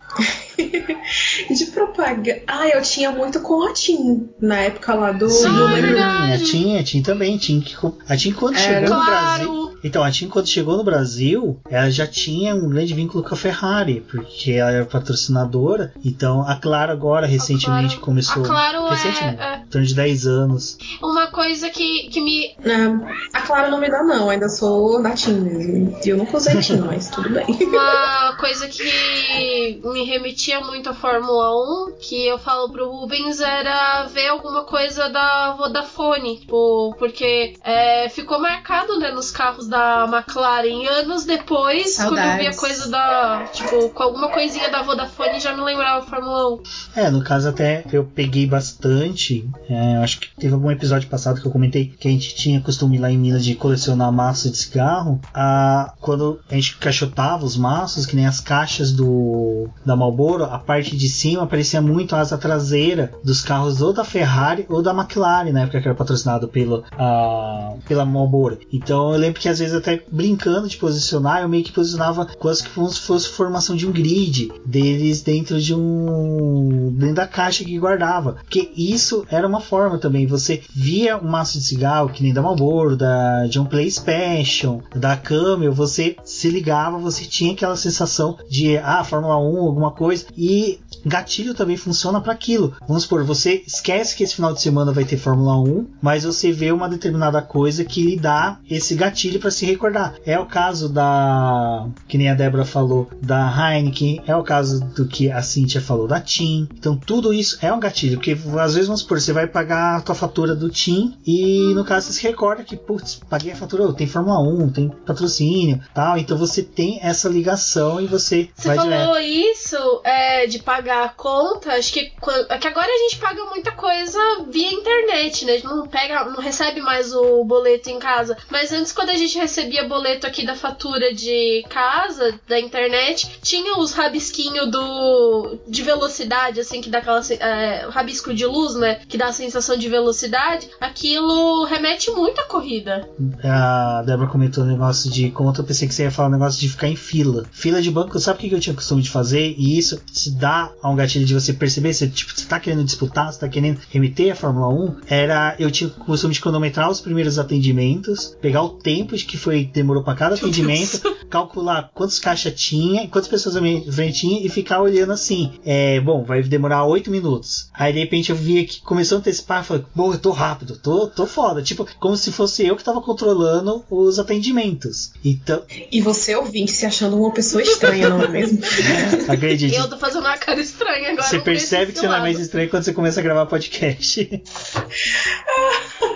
de propaganda. Ah, eu tinha muito com a Tim na época lá do. Sim, do a Tim, a Tim também. Tim, a Tim quando chegou claro. no Brasil. Então, a Tim quando chegou no Brasil, ela já tinha um grande vínculo com a Ferrari, porque ela era patrocinadora. Então, a Claro agora, recentemente, Claro. começou. A Claro recentemente, é, é. em torno de 10 anos. Uma coisa que, que me. Ah, a Clara não me dá, não. Ainda sou da Tim mesmo. E eu nunca usei Tim, mas tudo bem. Uma coisa que me remetia muito à Fórmula 1, que eu falo pro Rubens, era ver alguma coisa da Vodafone. Tipo, porque é, ficou marcado né, nos carros da McLaren. Anos depois, quando eu vi a Saudades. coisa da. Tipo, com alguma coisinha da Vodafone, já me lembrava a Fórmula 1. É, no caso até eu peguei bastante. é, acho que teve algum episódio passado que eu comentei que a gente tinha costume lá em Minas de colecionar maços de cigarro. Ah, quando a gente caixotava os maços, que nem as caixas do da Marlboro, a parte de cima aparecia muito a asa traseira dos carros ou da Ferrari ou da McLaren, na época que era patrocinado pelo, ah, pela Marlboro. Então eu lembro que às vezes até brincando de posicionar, eu meio que posicionava quase que como se fosse formação de um grid deles dentro de um dentro da caixa que guardava, porque isso era uma forma também. Você via um maço de cigarro que nem da Marlboro, da John Play Special, da Camel, você se ligava, você tinha aquela sensação de ah, Fórmula 1, alguma coisa e gatilho também funciona para aquilo. Vamos supor, você esquece que esse final de semana vai ter Fórmula 1, mas você vê uma determinada coisa que lhe dá esse gatilho para se recordar. É o caso da, que nem a Débora falou, da Heineken, é o caso do que a Cynthia falou da TIM. Então tudo isso é um gatilho, porque às vezes vamos supor, você vai pagar a tua fatura do TIM e no caso você se recorda que, putz, paguei a fatura, tem Fórmula 1, tem patrocínio, tal. Então você tem essa ligação e você, Você vai falou direto. isso é, de pagar a conta, acho que, é que agora a gente paga muita coisa via internet, né? A gente não pega, não recebe mais o boleto em casa. Mas antes, quando a gente recebia boleto aqui da fatura de casa, da internet, tinha os rabisquinhos do de velocidade, assim, que dá aquela é, rabisco de luz, né? Que dá a sensação de velocidade. Aquilo remete muito à corrida. A Débora comentou o negócio de. Como eu pensei que você ia falar o negócio de ficar em fila. Fila de banco, sabe o que eu tinha costume de fazer? E isso se dá a um gatilho de você perceber se tipo, você tá querendo disputar, você tá querendo remeter a Fórmula 1. Era. Eu tinha o costume de cronometrar os primeiros atendimentos, pegar o tempo que foi demorou para cada atendimento, calcular quantos caixas tinha, quantas pessoas à minha frente tinha e ficar olhando assim. É, bom, vai demorar 8 minutos. Aí de repente eu via que começou a antecipar, falei, bom, eu tô rápido, tô, tô foda. Tipo, como se fosse eu que tava controlando os atendimentos. Então. E você ouvinte se achando uma pessoa estranha, não é mesmo? Acredite. Eu tô fazendo uma cara estranha agora. Você percebe que você não é mais estranho quando você começa a gravar podcast.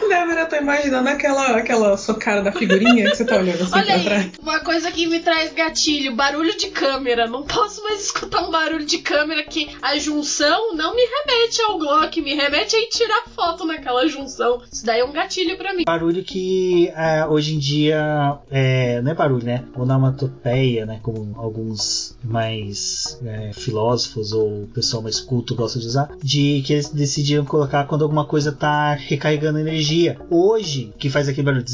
Débora, eu tô imaginando aquela, aquela sua cara da figurinha que você tá olhando assim Olha pra aí, trás. uma coisa que me traz gatilho, barulho de câmera. Não posso mais escutar um barulho de câmera que a junção não me remete ao Glock, me remete a ir tirar foto naquela junção. Isso daí é um gatilho pra mim. Barulho que é, hoje em dia é, não é barulho, né? Onomatopeia, né? Como alguns mais é, filósofos ou pessoal mais culto gosta de usar, de que eles decidiram colocar quando alguma coisa tá recarregando energia. Hoje, que faz aquele barulho,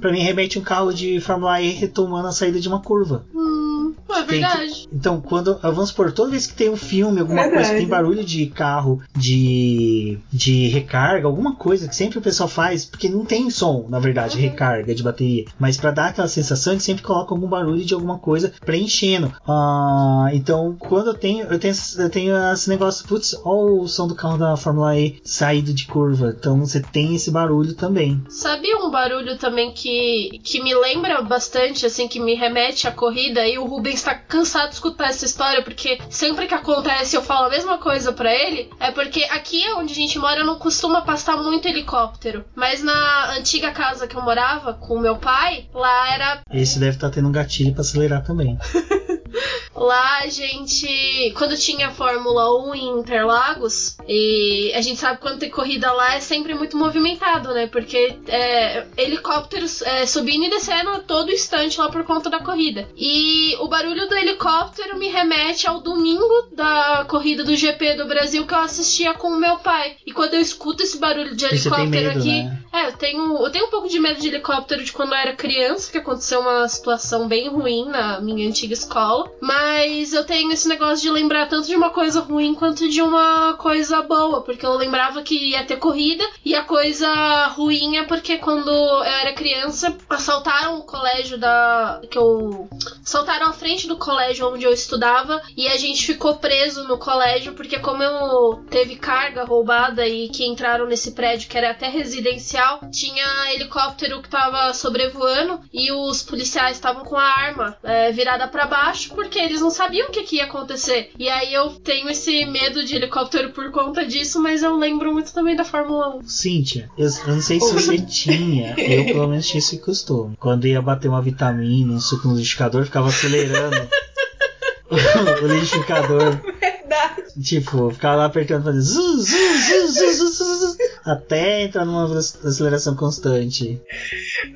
pra mim remete um carro de Fórmula E retomando a saída de uma curva. Hum, é verdade. que- então, quando vamos por toda vez que tem um filme, alguma Verdade. coisa que tem barulho de carro, de, de recarga, alguma coisa que sempre o pessoal faz, porque não tem som, na verdade, Uhum. recarga de bateria, mas pra dar aquela sensação, eles sempre colocam algum barulho de alguma coisa preenchendo. Ah, então, quando eu tenho, eu tenho, eu tenho esse negócio, putz, olha o som do carro da Fórmula E saído de curva. Então, você tem esse barulho também. Sabe um barulho também que, que me lembra bastante, assim, que me remete à corrida? E o Rubens tá cansado de escutar essa história, porque sempre que acontece eu falo a mesma coisa pra ele. É porque aqui onde a gente mora não costuma passar muito helicóptero. Mas na antiga casa que eu morava com meu pai, lá era Esse deve estar tendo um gatilho pra acelerar também. Lá a gente. Quando tinha Fórmula 1 em Interlagos, e a gente sabe quando tem corrida lá é sempre muito movimentado, né? Porque é, helicópteros é, subindo e descendo a todo instante lá por conta da corrida. E o barulho do helicóptero me remete ao domingo da corrida do GP do Brasil que eu assistia com o meu pai. E quando eu escuto esse barulho de helicóptero medo, aqui. né? É, eu tenho, eu tenho um pouco de medo de helicóptero de quando eu era criança, que aconteceu uma situação bem ruim na minha antiga escola. Mas eu tenho esse negócio de lembrar tanto de uma coisa ruim quanto de uma coisa boa, porque eu lembrava que ia ter corrida, e a coisa ruim é porque quando eu era criança, assaltaram o colégio da. que eu. assaltaram a frente do colégio onde eu estudava, e a gente ficou preso no colégio, porque como eu teve carga roubada e que entraram nesse prédio que era até residencial, tinha helicóptero que tava sobrevoando e os policiais estavam com a arma é, virada para baixo porque eles não sabiam o que, que ia acontecer. E aí eu tenho esse medo de helicóptero por conta disso, mas eu lembro muito também da Fórmula 1. Cíntia, eu, eu não sei se você tinha, eu pelo menos tinha esse costume. Quando ia bater uma vitamina, um suco no liquidificador, ficava acelerando o liquidificador. Verdade. Tipo, ficava lá apertando, fazendo zu, zu, zu, zu, zu, zu, até entrar numa aceleração constante.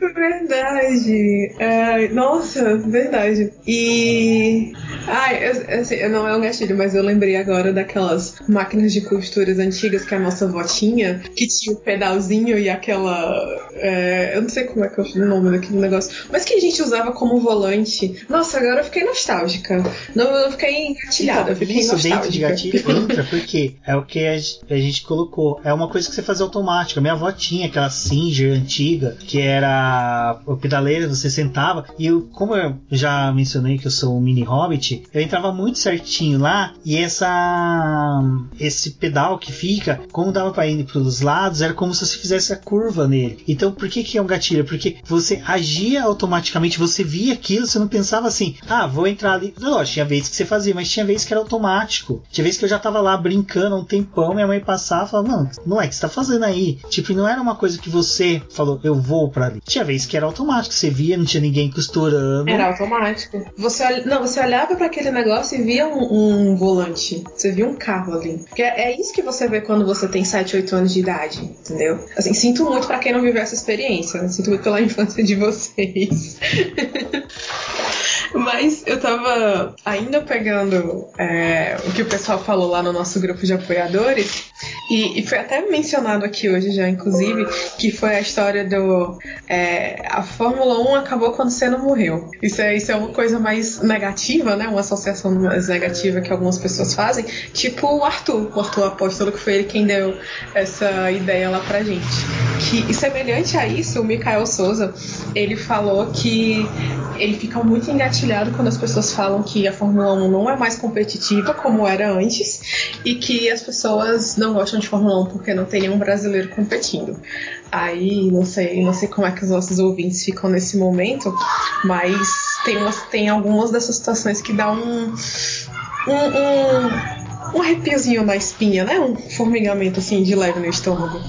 Verdade. Ai, nossa, verdade. E. Ai, eu- assim, eu não é um gatilho, mas eu lembrei agora daquelas máquinas de costuras antigas que a nossa avó tinha, que tinha o pedalzinho e aquela. é, eu não sei como é que é o nome daquele negócio, mas que a gente usava como volante. Nossa, agora eu fiquei nostálgica. Não, eu fiquei engatilhada, eu fiquei isso nostálgica. Dentro de gatilho entra porque é o que a gen- a gente colocou. É uma coisa que você faz automática. Minha avó tinha aquela Singer antiga, que era o pedaleiro, você sentava. E eu, como eu já mencionei que eu sou um mini hobbit, eu entrava muito certinho lá. E essa esse pedal que fica, como dava pra ir pros lados, era como se você fizesse a curva nele. Então, por que que é um gatilho? Porque você agia automaticamente, você via aquilo, você não pensava assim, ah, vou entrar ali. Lógico, tinha vezes que você fazia, mas tinha vezes que era automático. Tinha vezes que eu já tava lá brincando um tempão, minha mãe passava e falava, mano, moleque, o que você tá fazendo aí? Tipo, não era uma coisa que você falou, eu vou pra ali. Tinha vezes que era automático, você via, não tinha ninguém costurando. Era automático. Você não, você olhava para aquele negócio e via um, um, volante. Você via um carro ali. Porque é, é, isso que você vê quando você tem 7, 8 anos de idade, entendeu? Assim, sinto muito para quem não viveu essa experiência. Sinto muito pela infância de vocês. Mas eu tava ainda pegando é, o que o pessoal falou lá no nosso grupo de apoiadores, e, e, foi até mencionado aqui hoje já, inclusive, que foi a história do. É, a Fórmula 1 acabou quando Senna morreu. Isso é, isso é uma coisa mais negativa, né? Uma associação mais negativa que algumas pessoas fazem. Tipo o Arthur, o Arthur Apóstolo, que foi ele quem deu essa ideia lá pra gente. Que, e semelhante a isso, o Mikael Souza, ele falou que ele fica muito engatilhado quando as pessoas falam que a Fórmula 1 não é mais competitiva como era antes e que as pessoas não gostam de Fórmula 1 porque não tem nenhum brasileiro competindo. Aí não sei, não sei como é que os nossos ouvintes ficam nesse momento, mas tem, umas, tem algumas dessas situações que dá um, um, um, um arrepiozinho na espinha, né? Um formigamento assim de leve no estômago.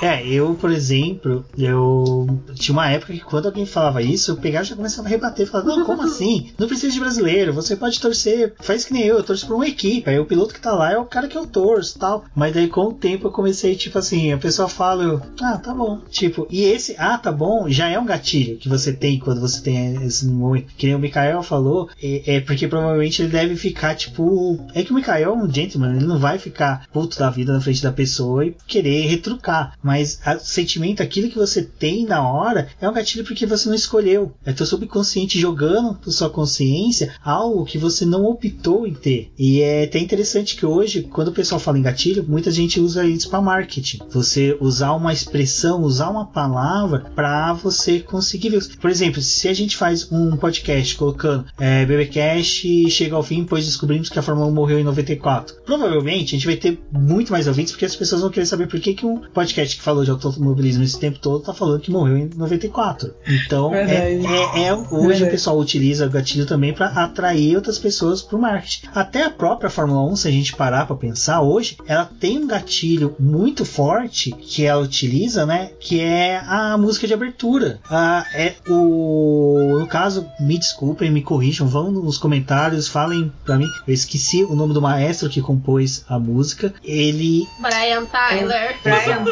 É, eu, por exemplo, eu tinha uma época que quando alguém falava isso, eu pegava e já começava a rebater, falava, não, como assim? Não precisa de brasileiro, você pode torcer, faz que nem eu, eu torço pra uma equipe, aí o piloto que tá lá é o cara que eu torço tal. Mas daí com o tempo eu comecei, tipo assim, a pessoa fala, eu, ah, tá bom. Tipo, e esse, ah, tá bom, já é um gatilho que você tem quando você tem esse momento. Que nem o Mikael falou, é, é porque provavelmente ele deve ficar, tipo. É que o Mikael é um gentleman, ele não vai ficar puto da vida na frente da pessoa e querer retrucar mas o sentimento, aquilo que você tem na hora, é um gatilho porque você não escolheu. É teu subconsciente jogando por sua consciência algo que você não optou em ter. E é até interessante que hoje, quando o pessoal fala em gatilho, muita gente usa isso para marketing. Você usar uma expressão, usar uma palavra para você conseguir ver. Por exemplo, se a gente faz um podcast colocando é, BBcast chega ao fim, pois descobrimos que a Fórmula 1 morreu em 94. Provavelmente a gente vai ter muito mais ouvintes porque as pessoas vão querer saber por que, que um podcast que falou de automobilismo esse tempo todo tá falando que morreu em 94. Então, é, é, é, hoje Verdade. o pessoal utiliza o gatilho também para atrair outras pessoas pro marketing. Até a própria Fórmula 1, se a gente parar para pensar hoje, ela tem um gatilho muito forte que ela utiliza, né? Que é a música de abertura. Ah, é o, no caso, me desculpem, me corrijam, vão nos comentários, falem para mim. Eu esqueci o nome do maestro que compôs a música. Ele. Brian Tyler. Brian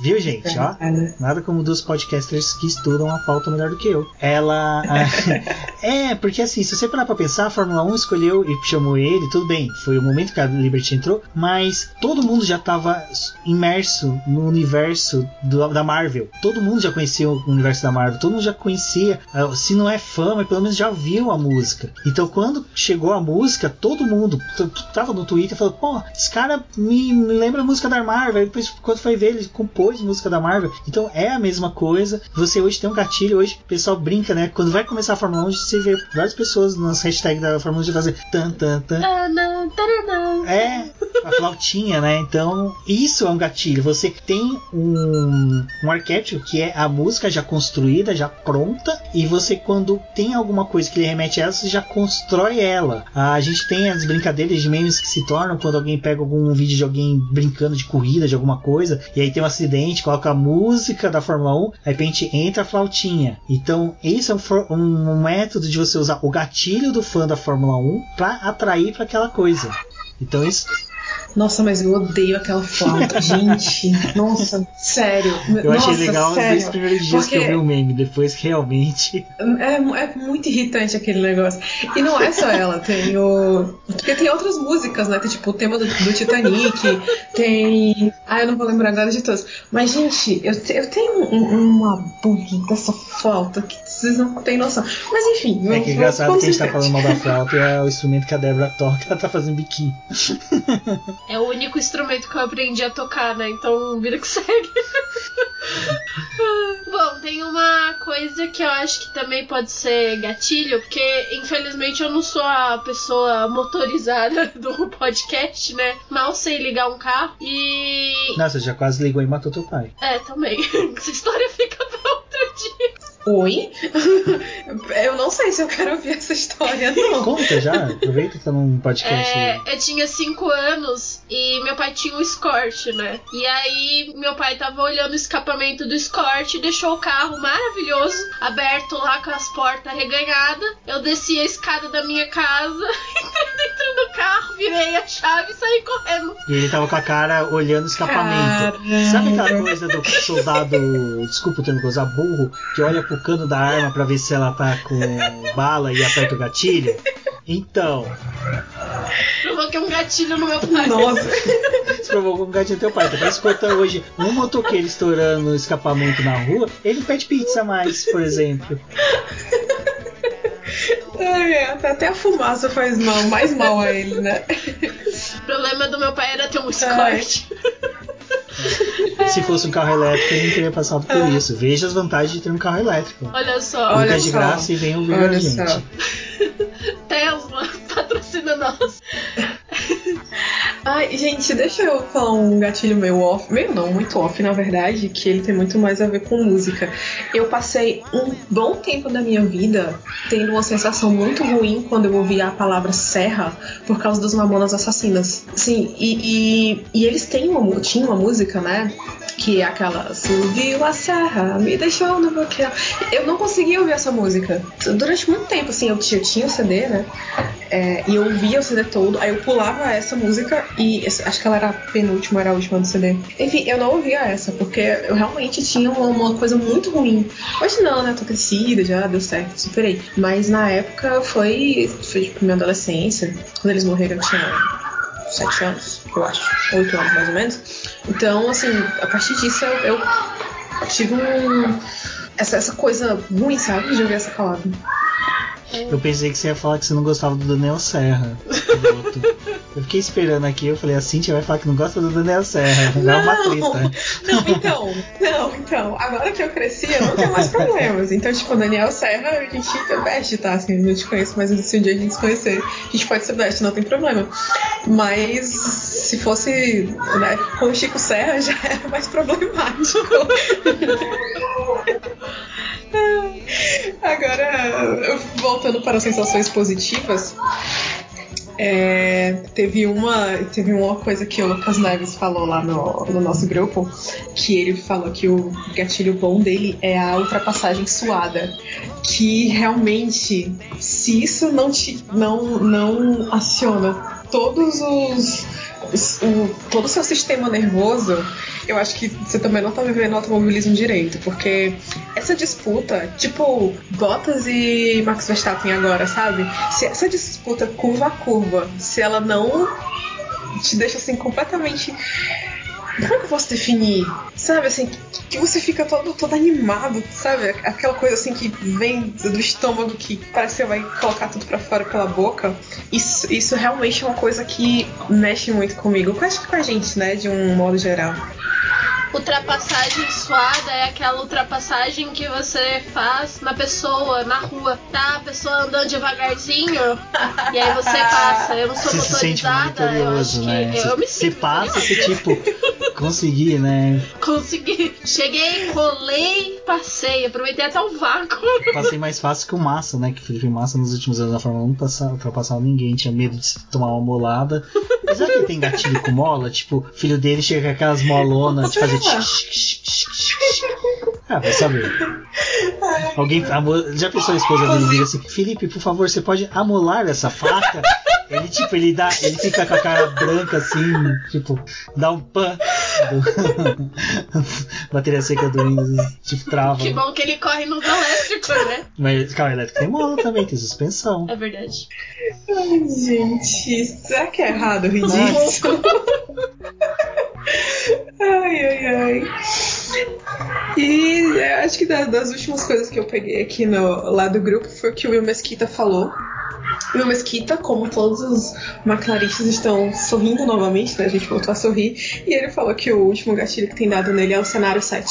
Viu, gente? Ó, nada como dos podcasters que estudam a pauta melhor do que eu. Ela. é, porque assim, se você parar pra pensar, a Fórmula 1 escolheu e chamou ele, tudo bem, foi o momento que a Liberty entrou, mas todo mundo já tava imerso no universo do, da Marvel. Todo mundo já conhecia o universo da Marvel, todo mundo já conhecia, ah, se não é fã, mas pelo menos já viu a música. Então quando chegou a música, todo mundo tava no Twitter falando, pô, esse cara me, me lembra a música da Marvel. Depois, quando foi ver, ele compôs música da Marvel. Então é a mesma coisa. Você hoje tem um gatilho, hoje o pessoal brinca, né? Quando vai começar a Fórmula 1, você vê várias pessoas nas hashtags da Fórmula 1 de fazer tan tan tan. É, a flautinha, né? Então, isso é um gatilho. Você tem um, um arquétipo que é a música já construída, já pronta, e você, quando tem alguma coisa que lhe remete a ela, você já constrói ela. A gente tem as brincadeiras de memes que se tornam quando alguém pega algum vídeo de alguém brincando de corrida, de alguma coisa, e aí tem um acidente, coloca a música da Fórmula 1, de repente entra a flautinha. Então, esse é um, um método de você usar o gatilho do fã da Fórmula 1 para atrair para aquela coisa. Então, isso nossa, mas eu odeio aquela flauta, gente. Nossa, sério. Eu Nossa, achei legal sério. os primeiros dias Porque que eu vi o meme, depois realmente. É, é muito irritante aquele negócio. E não é só ela, tem o. Porque tem outras músicas, né? Tem tipo o tema do, do Titanic, tem. Ah, eu não vou lembrar agora de todas. Mas, gente, eu, eu tenho um, uma bullying dessa flauta que vocês não têm noção. Mas enfim, É que é engraçado que a gente tá falando mal da flauta e é o instrumento que a Débora toca, ela tá fazendo biquinho. É o único instrumento que eu aprendi a tocar, né? Então vira que segue. Bom, tem uma coisa que eu acho que também pode ser gatilho, porque infelizmente eu não sou a pessoa motorizada do podcast, né? Mal sei ligar um carro e. Nossa, já quase ligou e matou teu pai. É, também. Essa história fica pra outro dia. Oi? eu não sei se eu quero ouvir essa história, não. Conta já, aproveita que tá num podcast. É, eu tinha 5 anos e meu pai tinha um Escort, né? E aí meu pai tava olhando o escapamento do Escort e deixou o carro maravilhoso, aberto lá com as portas reganhadas. Eu desci a escada da minha casa, entrei dentro do carro, virei a chave e saí correndo. E ele tava com a cara olhando o escapamento. Caramba. Sabe aquela coisa do soldado, desculpa o termo que usar, burro, que olha pro cano da arma pra ver se ela tá com bala e aperta o gatilho? Então, Provoquei um gatilho no meu pai. Nossa. se provocou um gatilho no teu pai. Então, escuta hoje um motoqueiro estourando o escapamento na rua, ele pede pizza a mais, por exemplo. Ai, é, até a fumaça faz mal, mais mal a ele, né? O problema do meu pai era ter um Escort. Se fosse um carro elétrico, ele não teria passado por isso. Veja as vantagens de ter um carro elétrico. Olha só. Olha Nunca é de só. graça e vem ouvir a Olha gente. só. Tesla patrocina nós. Ai, gente, deixa eu falar um gatilho meio off. Meio não, muito off, na verdade, que ele tem muito mais a ver com música. Eu passei um bom tempo da minha vida tendo uma sensação muito ruim quando eu ouvia a palavra serra por causa dos Mamonas Assassinas. Sim, e, e, e eles têm uma, tinham uma música, né? Que é aquela Subiu a serra, me deixou no boqueiro. Eu não conseguia ouvir essa música. Durante muito tempo, assim, eu eu tinha o CD, né? É, e eu ouvia o CD todo, aí eu pulava essa música e acho que ela era a penúltima, era a última do CD. Enfim, eu não ouvia essa, porque eu realmente tinha uma, uma coisa muito ruim. Hoje não, né? Tô crescida, já deu certo, superei. Mas na época foi, foi tipo minha adolescência. Quando eles morreram eu tinha sete anos, eu acho. Oito anos mais ou menos. Então, assim, a partir disso eu, eu tive um. Essa, essa coisa ruim, sabe? De ouvir essa palavra. Eu pensei que você ia falar que você não gostava do Daniel Serra. eu fiquei esperando aqui, eu falei, a Cintia vai falar que não gosta do Daniel Serra. É uma treta. Não, então, não, então, agora que eu cresci, eu não tenho mais problemas. Então, tipo, Daniel Serra, a gente é best, tá? Assim, eu não te conheço, mas se um dia a gente se conhecer, a gente pode ser best, não tem problema. Mas se fosse né, com o Chico Serra, já era mais problemático. Agora, voltando para as sensações positivas, é, teve uma teve uma coisa que o Lucas Neves falou lá no, no nosso grupo que ele falou que o gatilho bom dele é a ultrapassagem suada que realmente se isso não te não não aciona todos os, os- o, todo o seu sistema nervoso eu acho que você também não tá vivendo o automobilismo direito, porque essa disputa, tipo Bottas e Max Verstappen agora, sabe? Se essa disputa curva a curva, se ela não te deixa assim completamente. Como é que eu posso definir? Sabe, assim, que, que você fica todo, todo animado, sabe? Aquela coisa assim que vem do estômago que parece que você vai colocar tudo pra fora pela boca. Isso, isso realmente é uma coisa que mexe muito comigo. Eu acho que com a gente, né? De um modo geral. Ultrapassagem suada é aquela ultrapassagem que você faz na pessoa, na rua, tá? A pessoa andando devagarzinho e aí você passa. Eu não sou Você se sente motorizada, eu acho vitorioso, que né? eu, eu me Você sinto passa, você tipo, consegui, né? Consegui. Cheguei, rolei, passei. Aproveitei até o vácuo. Passei mais fácil que o Massa, né? Que o Felipe Massa nos últimos anos da Fórmula 1 não passava, ultrapassava ninguém, tinha medo de tomar uma molada. Mas será que tem gatilho com mola? Tipo, o filho dele chega com aquelas molonas de fazer. Ah, vai saber. Alguém. Já pensou a esposa dele assim, Felipe, por favor, você pode amolar essa faca? Ele, tipo, ele dá. Ele fica com a cara branca assim, tipo, dá um pan. Do... Bateria seca do Windows, tipo, trava. Que bom que ele corre nos elétricos, né? Mas carro elétrico tem mola também, tem suspensão. É verdade. Ai, gente, será que é errado rir disso? ai, ai, ai. E é, acho que da- das últimas coisas que eu peguei aqui no, lá do grupo foi o que o Will Mesquita falou. Will Mesquita, como todos os maclaristas, estão sorrindo novamente, né? A gente voltou a sorrir. E ele falou que o último gatilho que tem dado nele é o cenário 7.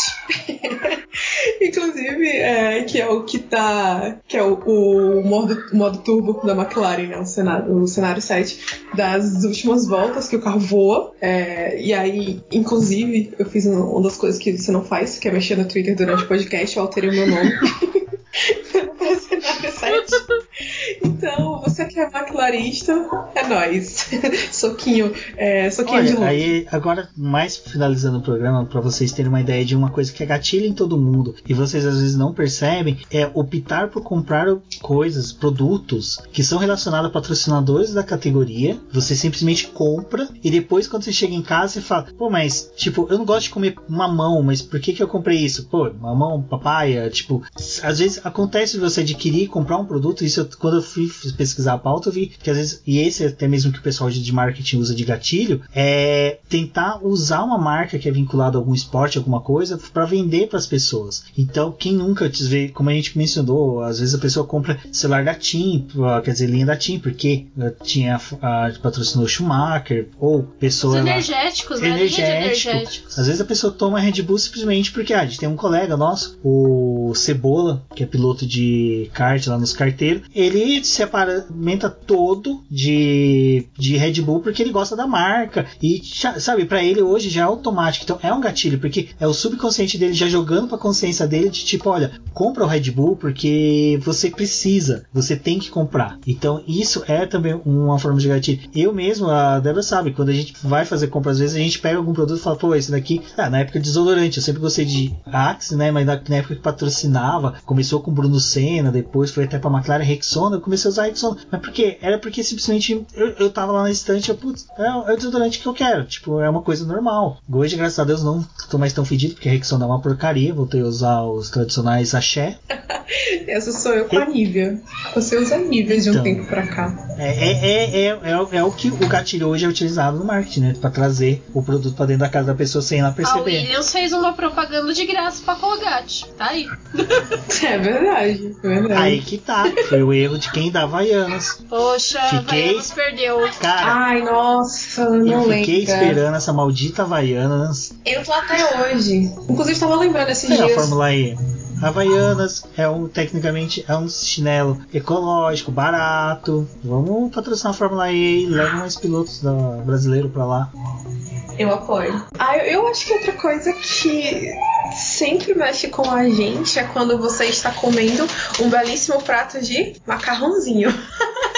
Inclusive, é, que é o que tá. que é o, o modo, modo turbo da McLaren, né? O cenário, o cenário 7 das últimas voltas que o carro voa. É, e aí, inclusive, eu fiz um- uma das coisas que você não faz, que é mexer no Twitter durante o podcast, eu alterei o meu nome. para cenário 7. Então, você que é nóis. soquinho, é, soquinho Olha, de luz. aí agora mais finalizando o programa para vocês terem uma ideia de uma coisa que é gatilho em todo mundo e vocês às vezes não percebem é optar por comprar coisas, produtos que são relacionados a patrocinadores da categoria. Você simplesmente compra e depois quando você chega em casa você fala, pô, mas tipo eu não gosto de comer mamão, mas por que que eu comprei isso? Pô, mamão, papaya, tipo às vezes acontece de você adquirir, comprar um produto. Isso eu, quando eu fui pesquisar a pauta eu vi que às vezes e esse é até mesmo que o pessoal de marketing usa de gatilho é tentar usar uma marca que é vinculada a algum esporte, alguma coisa, para vender para as pessoas. Então, quem nunca te vê, como a gente mencionou, às vezes a pessoa compra celular da TIM, quer dizer, linha da TIM, porque tinha a, patrocinou Schumacher, ou pessoa. Os energéticos, né? Energético. energéticos. Às vezes a pessoa toma Red Bull simplesmente porque ah, a gente tem um colega nosso, o Cebola, que é piloto de kart lá nos carteiros, ele se todo de, de Red Bull porque ele gosta da marca. E, sabe, para ele hoje já é automático. Então é um gatilho, porque é o subconsciente dele já jogando pra consciência dele de tipo, olha, compra o Red Bull porque você precisa, você tem que comprar. Então isso é também uma forma de gatilho. Eu mesmo, a Débora sabe, quando a gente vai fazer compra, às vezes a gente pega algum produto e fala, pô, esse daqui, ah, na época de desodorante, eu sempre gostei de Axe, né? Mas na, época que patrocinava, começou com Bruno Senna, depois foi até pra McLaren Rexona, eu comecei a usar Rexona. Mas por quê? Era porque simplesmente eu, eu tava lá na estante, eu, putz, é, é o desodorante que eu quero. Tipo, é uma coisa normal. Hoje, graças a Deus, não tô mais tão fedido, porque a Rexona é uma porcaria. Voltei a usar os tradicionais axé. Essa sou eu com a Nivea. Você usa Nivea de um então, tempo pra cá. É, é, é, é, é, o que o gatilho hoje é utilizado no marketing, né? Pra trazer o produto pra dentro da casa da pessoa sem ela perceber. A Williams fez uma propaganda de graça pra Colgate. Tá aí. é verdade, é verdade. Aí que tá. Foi o erro de quem dá Havaianas. Poxa, fiquei... Havaianas perdeu. Cara, Ai, nossa, não eu fiquei lembra. esperando essa maldita Havaianas. Eu tô até hoje. Inclusive, tava lembrando esses é dias. a Fórmula E. Havaianas é um, tecnicamente, é um chinelo ecológico, barato. Vamos patrocinar a Fórmula E e leva mais pilotos da, brasileiro pra lá. Eu apoio. Ah, eu acho que outra coisa que sempre mexe com a gente é quando você está comendo um belíssimo prato de macarrãozinho.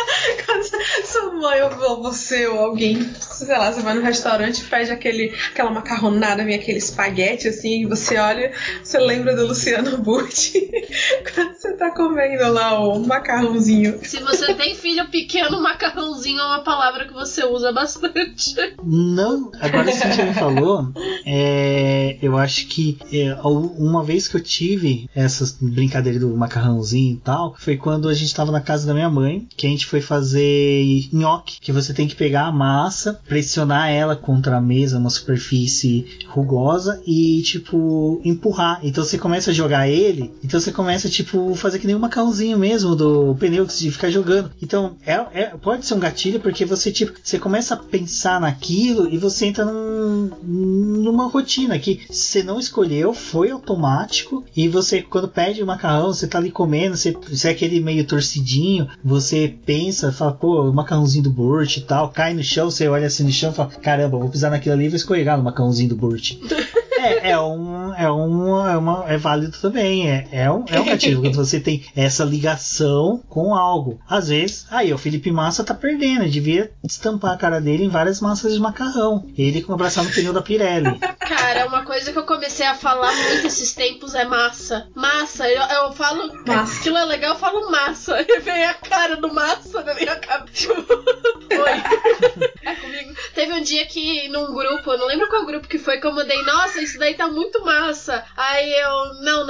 sua mãe ou você ou alguém, sei lá, você vai no restaurante pede aquele, aquela macarronada, vem aquele espaguete assim, e você olha, você lembra do Luciano Burti quando você tá comendo lá o macarrãozinho. Se você tem filho pequeno, macarrãozinho é uma palavra que você usa bastante. Não, agora sim você me falou, é, eu acho que é, uma vez que eu tive essas brincadeiras do macarrãozinho e tal, foi quando a gente tava na casa da minha mãe, que a gente foi fazer nhoque, que você tem que pegar a massa, pressionar ela contra a mesa, uma superfície rugosa e tipo empurrar. Então você começa a jogar ele, então você começa tipo fazer que nem um macarrãozinho mesmo do pneu de ficar jogando. Então é, é, pode ser um gatilho porque você tipo você começa a pensar naquilo e você entra num, numa rotina que você não escolheu, foi automático e você quando pede o macarrão, você tá ali comendo, você, você é aquele meio torcidinho, você pensa, fala, pô, o macarrãozinho do Burt e tal, cai no chão, você olha assim no chão e fala, caramba, vou pisar naquilo ali e vou escorregar no macarrãozinho do Burt. é, é, um, é, um, é, uma, é válido também. É, é, um, é um gatilho quando você tem essa ligação com algo. Às vezes, aí o Felipe Massa tá perdendo. devia estampar a cara dele em várias massas de macarrão. Ele com abraçar no pneu da Pirelli. Cara, uma coisa que eu comecei a falar muito esses tempos é massa. Massa, eu, eu falo. Massa. Aquilo é legal, eu falo massa. E vem a cara do massa na minha cabeça. Oi. É comigo. Teve um dia que num grupo, eu não lembro qual grupo que foi, que eu mandei, nossa, isso daí tá muito massa. Aí eu, não,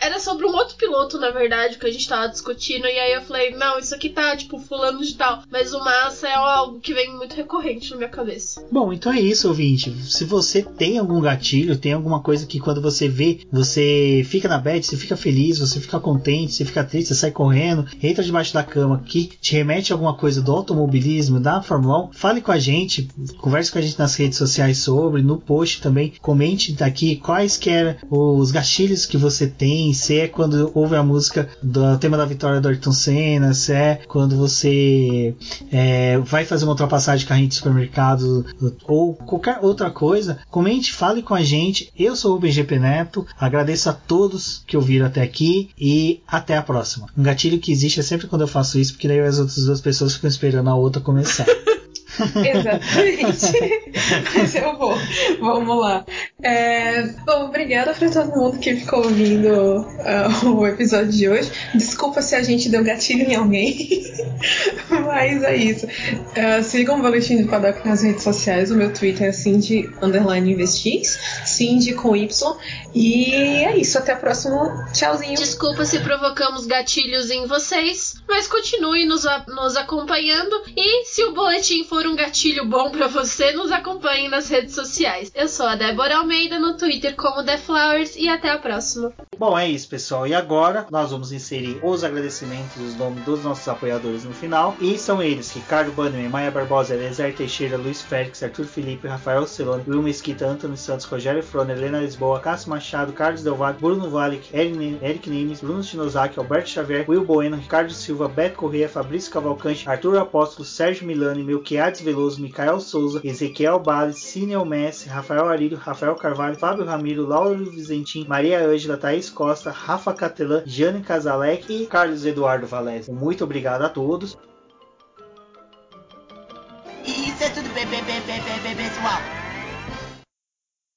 era sobre um outro piloto, na verdade, que a gente tava discutindo. E aí eu falei, não, isso aqui tá, tipo, fulano de tal. Mas o massa é algo que vem muito recorrente na minha cabeça. Bom, então é isso, ouvinte. Se você tem algum gatilho, tem alguma coisa que quando você vê, você fica na bed, você fica feliz, você fica contente, você fica triste, você sai correndo, entra debaixo da cama, que te remete a alguma coisa do automobilismo, da Fórmula 1, fale com a gente, converse com a gente nas redes sociais sobre, no post também, comente daqui quais que eram os gatilhos que você tem, se é quando ouve a música do tema da vitória do Ayrton Senna, se é quando você é, vai fazer uma ultrapassagem de carrinho de supermercado ou qualquer outra coisa, comente, fale com a gente. Eu sou o BGP Neto, agradeço a todos que ouviram até aqui e até a próxima. Um gatilho que existe é sempre quando eu faço isso, porque daí as outras duas pessoas ficam esperando a outra começar. Exatamente. Mas eu vou. Vamos lá. É, bom, obrigada para todo mundo que ficou ouvindo uh, o episódio de hoje. Desculpa se a gente deu gatilho em alguém. Mas é isso. Uh, sigam o Boletim do Paddock nas redes sociais. O meu Twitter é Cindy Underline Investis. Cindy com Y. E é isso. Até a próxima. Tchauzinho. Desculpa se provocamos gatilhos em vocês. Mas continue nos, nos acompanhando. E se o boletim for um gatilho bom para você, nos acompanhe nas redes sociais. Eu sou a Débora Almeida no Twitter como The Flowers e até a próxima. Bom, é isso, pessoal. E agora nós vamos inserir os agradecimentos dos nomes dos nossos apoiadores no final. E são eles: Ricardo Bannerman, Maia Barbosa, Elezer Teixeira, Luiz Félix, Arthur Felipe, Rafael Celone, Will Mesquita, Antônio Santos, Rogério Froner, Helena Lisboa, Cássio Machado, Carlos Delvato, Bruno Vale, Eric Nimes, Bruno Shinozaki, Alberto Xavier, Will Bueno, Ricardo Silva, Beto Corrêa, Fabrício Cavalcante, Arthur Apóstolo, Sérgio Milani, Melquiades Veloso, Micael Souza, Ezequiel Bales, Cineo Messi, Rafael Arílio, Rafael Carvalho, Fábio Ramiro, Lauro Vizentim, Maria Ângela, Thaís Costa, Rafa Catelã, Jane Casalec e Carlos Eduardo Valésio. Muito obrigado a todos. Isso é tudo, bebê, bebê, bebê, pessoal.